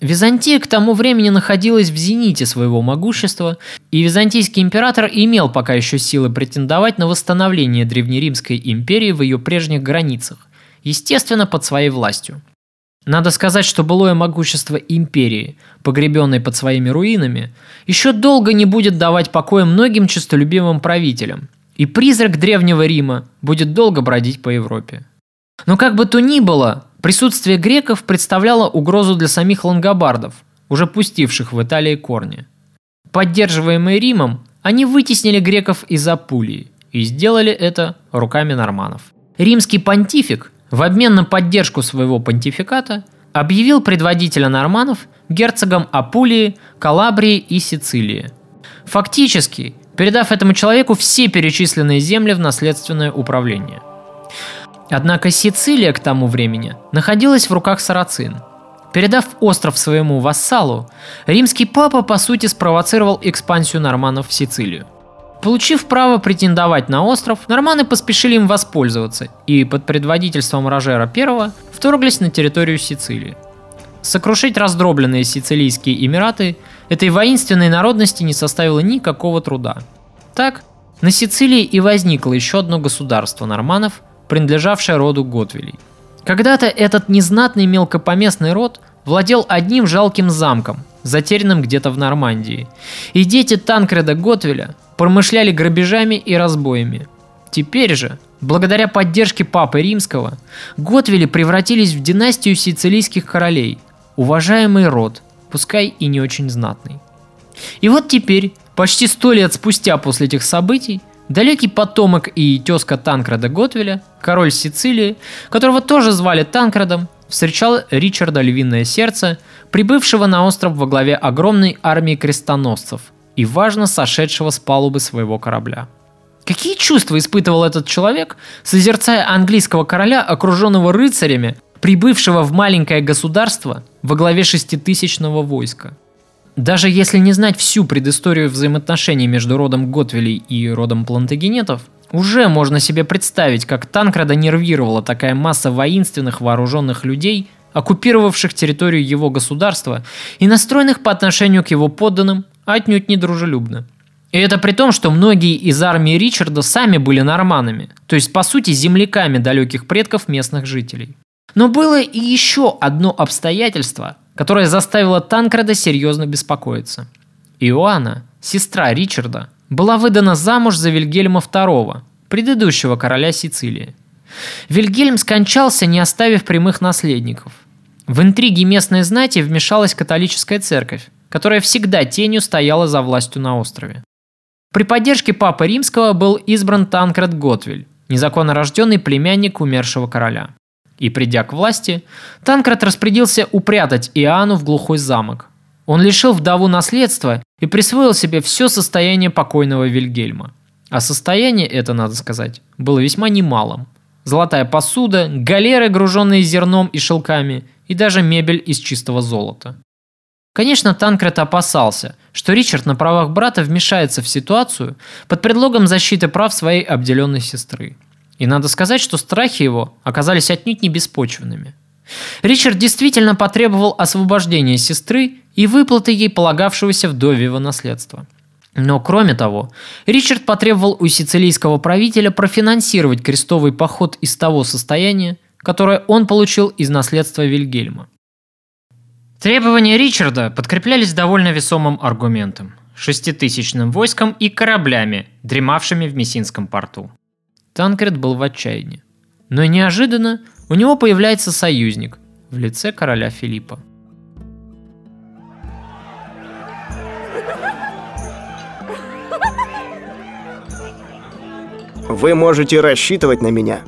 Византия к тому времени находилась в зените своего могущества, и византийский император имел пока еще силы претендовать на восстановление Древнеримской империи в ее прежних границах, естественно, под своей властью. Надо сказать, что былое могущество империи, погребенной под своими руинами, еще долго не будет давать покоя многим честолюбивым правителям, и призрак Древнего Рима будет долго бродить по Европе. Но как бы то ни было, Присутствие греков представляло угрозу для самих лангобардов, уже пустивших в Италии корни. Поддерживаемые Римом, они вытеснили греков из Апулии и сделали это руками норманов. Римский понтифик в обмен на поддержку своего понтификата объявил предводителя норманов герцогом Апулии, Калабрии и Сицилии. Фактически, передав этому человеку все перечисленные земли в наследственное управление – Однако Сицилия к тому времени находилась в руках сарацин. Передав остров своему вассалу, римский папа по сути спровоцировал экспансию норманов в Сицилию. Получив право претендовать на остров, норманы поспешили им воспользоваться и под предводительством Рожера I вторглись на территорию Сицилии. Сокрушить раздробленные сицилийские эмираты этой воинственной народности не составило никакого труда. Так, на Сицилии и возникло еще одно государство норманов – принадлежавшая роду Готвилей. Когда-то этот незнатный мелкопоместный род владел одним жалким замком, затерянным где-то в Нормандии. И дети Танкреда Готвиля промышляли грабежами и разбоями. Теперь же, благодаря поддержке Папы Римского, Готвили превратились в династию сицилийских королей, уважаемый род, пускай и не очень знатный. И вот теперь, почти сто лет спустя после этих событий, Далекий потомок и тезка Танкрада Готвеля, король Сицилии, которого тоже звали Танкрадом, встречал Ричарда Львиное Сердце, прибывшего на остров во главе огромной армии крестоносцев и важно сошедшего с палубы своего корабля. Какие чувства испытывал этот человек, созерцая английского короля, окруженного рыцарями, прибывшего в маленькое государство во главе шеститысячного войска? Даже если не знать всю предысторию взаимоотношений между родом Готвилей и родом Плантагенетов, уже можно себе представить, как Танкрада нервировала такая масса воинственных вооруженных людей, оккупировавших территорию его государства и настроенных по отношению к его подданным отнюдь недружелюбно. И это при том, что многие из армии Ричарда сами были норманами, то есть по сути земляками далеких предков местных жителей. Но было и еще одно обстоятельство, которое заставило Танкрада серьезно беспокоиться. Иоанна, сестра Ричарда, была выдана замуж за Вильгельма II, предыдущего короля Сицилии. Вильгельм скончался, не оставив прямых наследников. В интриги местной знати вмешалась католическая церковь, которая всегда тенью стояла за властью на острове. При поддержке Папы Римского был избран Танкред Готвиль, незаконно рожденный племянник умершего короля. И придя к власти, Танкред распорядился упрятать Иоанну в глухой замок. Он лишил вдову наследства и присвоил себе все состояние покойного Вильгельма. А состояние это, надо сказать, было весьма немалым. Золотая посуда, галеры, груженные зерном и шелками, и даже мебель из чистого золота. Конечно, Танкред опасался, что Ричард на правах брата вмешается в ситуацию под предлогом защиты прав своей обделенной сестры. И надо сказать, что страхи его оказались отнюдь не беспочвенными. Ричард действительно потребовал освобождения сестры и выплаты ей полагавшегося вдовьего наследства. Но кроме того, Ричард потребовал у сицилийского правителя профинансировать крестовый поход из того состояния, которое он получил из наследства Вильгельма. Требования Ричарда подкреплялись довольно весомым аргументом – шеститысячным войском и кораблями, дремавшими в Мессинском порту. Танкред был в отчаянии. Но неожиданно у него появляется союзник в лице короля Филиппа. Вы можете рассчитывать на меня.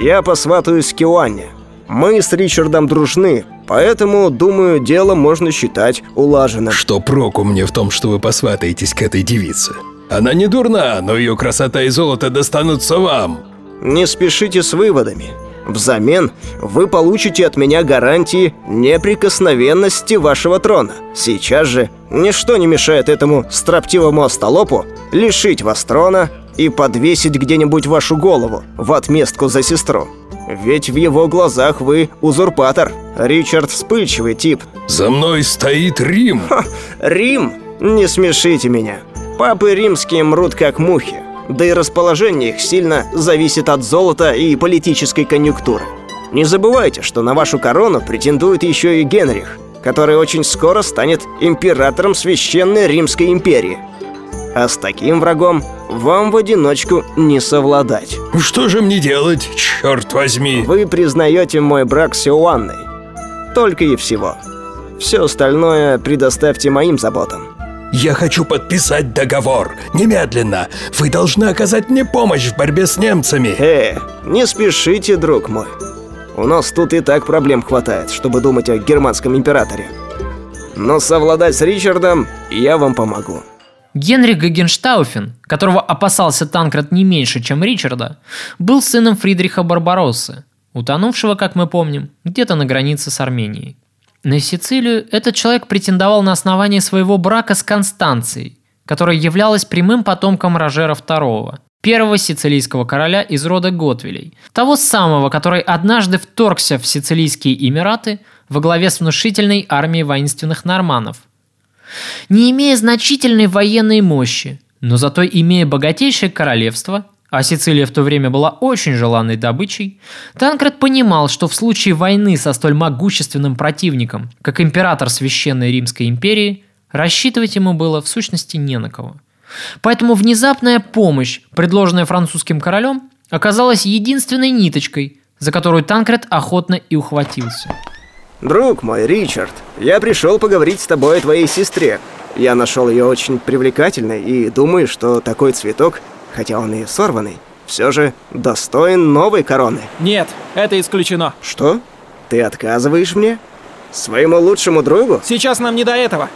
Я посватаюсь к Киуанне. Мы с Ричардом дружны, поэтому, думаю, дело можно считать улаженным. Что проку мне в том, что вы посватаетесь к этой девице? Она не дурна, но ее красота и золото достанутся вам. Не спешите с выводами. Взамен вы получите от меня гарантии неприкосновенности вашего трона. Сейчас же ничто не мешает этому строптивому остолопу лишить вас трона и подвесить где-нибудь вашу голову в отместку за сестру. Ведь в его глазах вы узурпатор. Ричард вспыльчивый тип. За мной стоит Рим. Ха, Рим? Не смешите меня. Папы римские мрут как мухи. Да и расположение их сильно зависит от золота и политической конъюнктуры. Не забывайте, что на вашу корону претендует еще и Генрих, который очень скоро станет императором Священной Римской империи. А с таким врагом вам в одиночку не совладать. Что же мне делать, черт возьми? Вы признаете мой брак с Иоанной. Только и всего. Все остальное предоставьте моим заботам. Я хочу подписать договор. Немедленно. Вы должны оказать мне помощь в борьбе с немцами. Э, не спешите, друг мой. У нас тут и так проблем хватает, чтобы думать о германском императоре. Но совладать с Ричардом я вам помогу. Генрих Гагенштауфен, которого опасался Танкрат не меньше, чем Ричарда, был сыном Фридриха Барбароссы, утонувшего, как мы помним, где-то на границе с Арменией. На Сицилию этот человек претендовал на основании своего брака с Констанцией, которая являлась прямым потомком Рожера II, первого сицилийского короля из рода Готвилей, того самого, который однажды вторгся в Сицилийские Эмираты во главе с внушительной армией воинственных норманов – не имея значительной военной мощи, но зато имея богатейшее королевство, а Сицилия в то время была очень желанной добычей, Танкред понимал, что в случае войны со столь могущественным противником, как император Священной Римской империи, рассчитывать ему было в сущности не на кого. Поэтому внезапная помощь, предложенная французским королем, оказалась единственной ниточкой, за которую Танкред охотно и ухватился. Друг мой, Ричард, я пришел поговорить с тобой о твоей сестре. Я нашел ее очень привлекательной и думаю, что такой цветок, хотя он и сорванный, все же достоин новой короны. Нет, это исключено. Что? Ты отказываешь мне? Своему лучшему другу? Сейчас нам не до этого.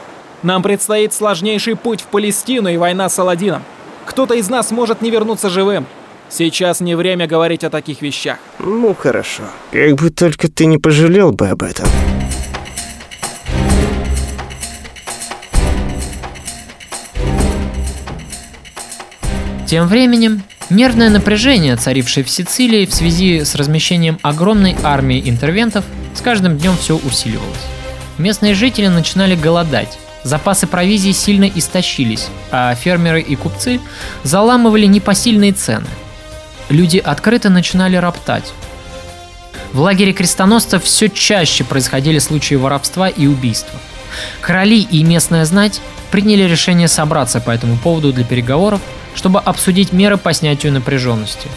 Нам предстоит сложнейший путь в Палестину и война с Аладдином. Кто-то из нас может не вернуться живым. Сейчас не время говорить о таких вещах. Ну, хорошо. Как бы только ты не пожалел бы об этом. Тем временем, нервное напряжение, царившее в Сицилии в связи с размещением огромной армии интервентов, с каждым днем все усиливалось. Местные жители начинали голодать, запасы провизии сильно истощились, а фермеры и купцы заламывали непосильные цены. Люди открыто начинали роптать. В лагере крестоносцев все чаще происходили случаи воровства и убийства. Короли и местная знать приняли решение собраться по этому поводу для переговоров, чтобы обсудить меры по снятию напряженности.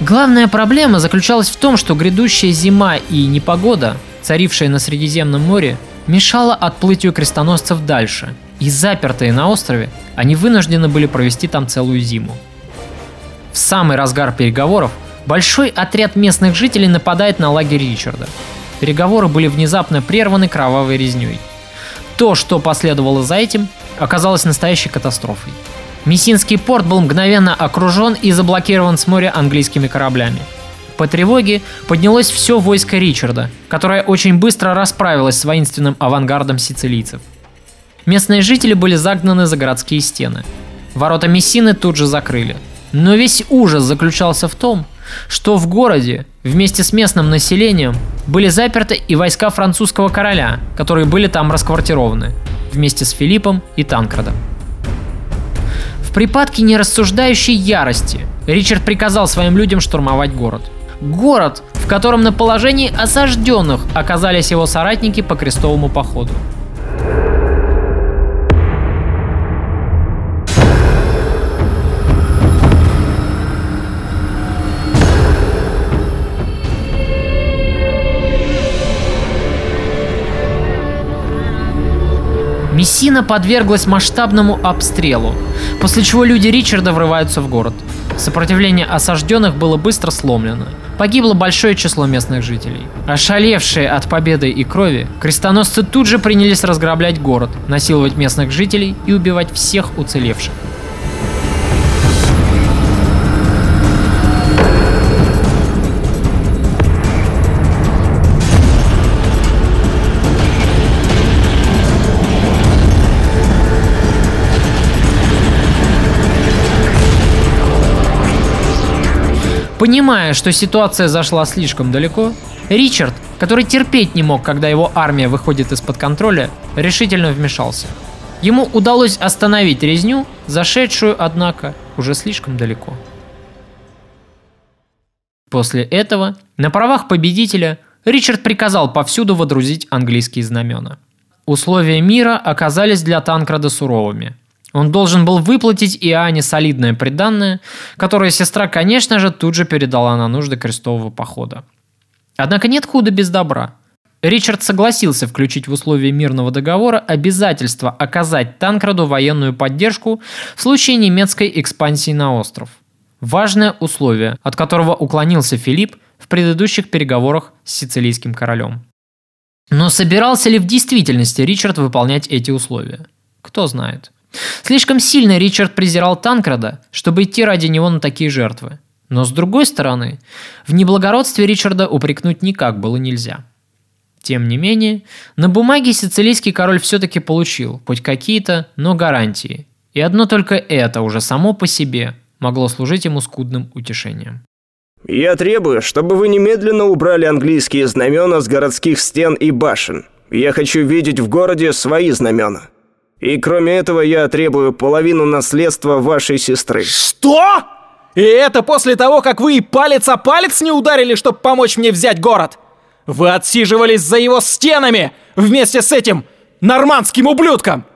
Главная проблема заключалась в том, что грядущая зима и непогода, царившая на Средиземном море, мешала отплытию крестоносцев дальше, и запертые на острове, они вынуждены были провести там целую зиму. В самый разгар переговоров большой отряд местных жителей нападает на лагерь Ричарда. Переговоры были внезапно прерваны кровавой резней. То, что последовало за этим, оказалось настоящей катастрофой. Мессинский порт был мгновенно окружен и заблокирован с моря английскими кораблями. По тревоге поднялось все войско Ричарда, которое очень быстро расправилось с воинственным авангардом сицилийцев. Местные жители были загнаны за городские стены. Ворота Мессины тут же закрыли. Но весь ужас заключался в том, что в городе вместе с местным населением были заперты и войска французского короля, которые были там расквартированы, вместе с Филиппом и Танкрадом. В припадке нерассуждающей ярости Ричард приказал своим людям штурмовать город. Город, в котором на положении осажденных оказались его соратники по крестовому походу. Мессина подверглась масштабному обстрелу, после чего люди Ричарда врываются в город. Сопротивление осажденных было быстро сломлено. Погибло большое число местных жителей. Ошалевшие от победы и крови, крестоносцы тут же принялись разграблять город, насиловать местных жителей и убивать всех уцелевших. Понимая, что ситуация зашла слишком далеко, Ричард, который терпеть не мог, когда его армия выходит из-под контроля, решительно вмешался. Ему удалось остановить резню, зашедшую, однако, уже слишком далеко. После этого, на правах победителя, Ричард приказал повсюду водрузить английские знамена. Условия мира оказались для Танкрада суровыми – он должен был выплатить Иоанне солидное приданное, которое сестра, конечно же, тут же передала на нужды крестового похода. Однако нет худа без добра. Ричард согласился включить в условия мирного договора обязательство оказать Танкраду военную поддержку в случае немецкой экспансии на остров. Важное условие, от которого уклонился Филипп в предыдущих переговорах с сицилийским королем. Но собирался ли в действительности Ричард выполнять эти условия? Кто знает. Слишком сильно Ричард презирал Танкрада, чтобы идти ради него на такие жертвы. Но с другой стороны, в неблагородстве Ричарда упрекнуть никак было нельзя. Тем не менее, на бумаге сицилийский король все-таки получил хоть какие-то, но гарантии. И одно только это уже само по себе могло служить ему скудным утешением. «Я требую, чтобы вы немедленно убрали английские знамена с городских стен и башен. Я хочу видеть в городе свои знамена». И кроме этого я требую половину наследства вашей сестры. Что? И это после того, как вы и палец о палец не ударили, чтобы помочь мне взять город? Вы отсиживались за его стенами вместе с этим нормандским ублюдком!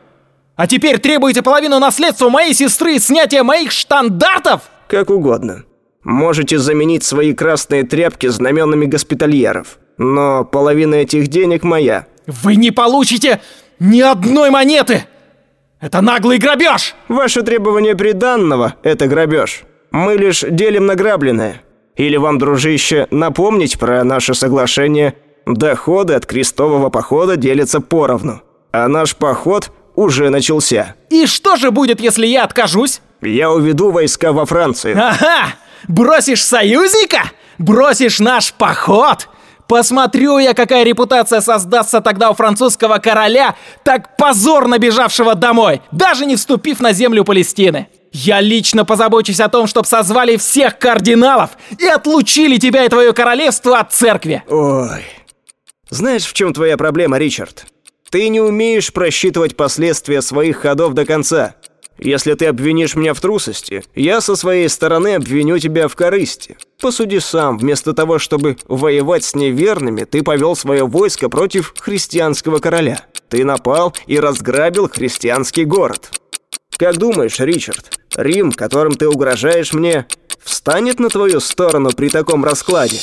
А теперь требуете половину наследства моей сестры и снятия моих штандартов? Как угодно. Можете заменить свои красные тряпки знаменами госпитальеров. Но половина этих денег моя. Вы не получите ни одной монеты! Это наглый грабеж! Ваше требование приданного – это грабеж. Мы лишь делим награбленное. Или вам, дружище, напомнить про наше соглашение Доходы от крестового похода делятся поровну. А наш поход уже начался. И что же будет, если я откажусь? Я уведу войска во Францию. Ага! Бросишь союзника? Бросишь наш поход? Посмотрю я, какая репутация создастся тогда у французского короля, так позорно бежавшего домой, даже не вступив на землю Палестины. Я лично позабочусь о том, чтобы созвали всех кардиналов и отлучили тебя и твое королевство от церкви. Ой. Знаешь, в чем твоя проблема, Ричард? Ты не умеешь просчитывать последствия своих ходов до конца. Если ты обвинишь меня в трусости, я со своей стороны обвиню тебя в корысти. Посуди сам, вместо того, чтобы воевать с неверными, ты повел свое войско против христианского короля. Ты напал и разграбил христианский город. Как думаешь, Ричард, Рим, которым ты угрожаешь мне, встанет на твою сторону при таком раскладе?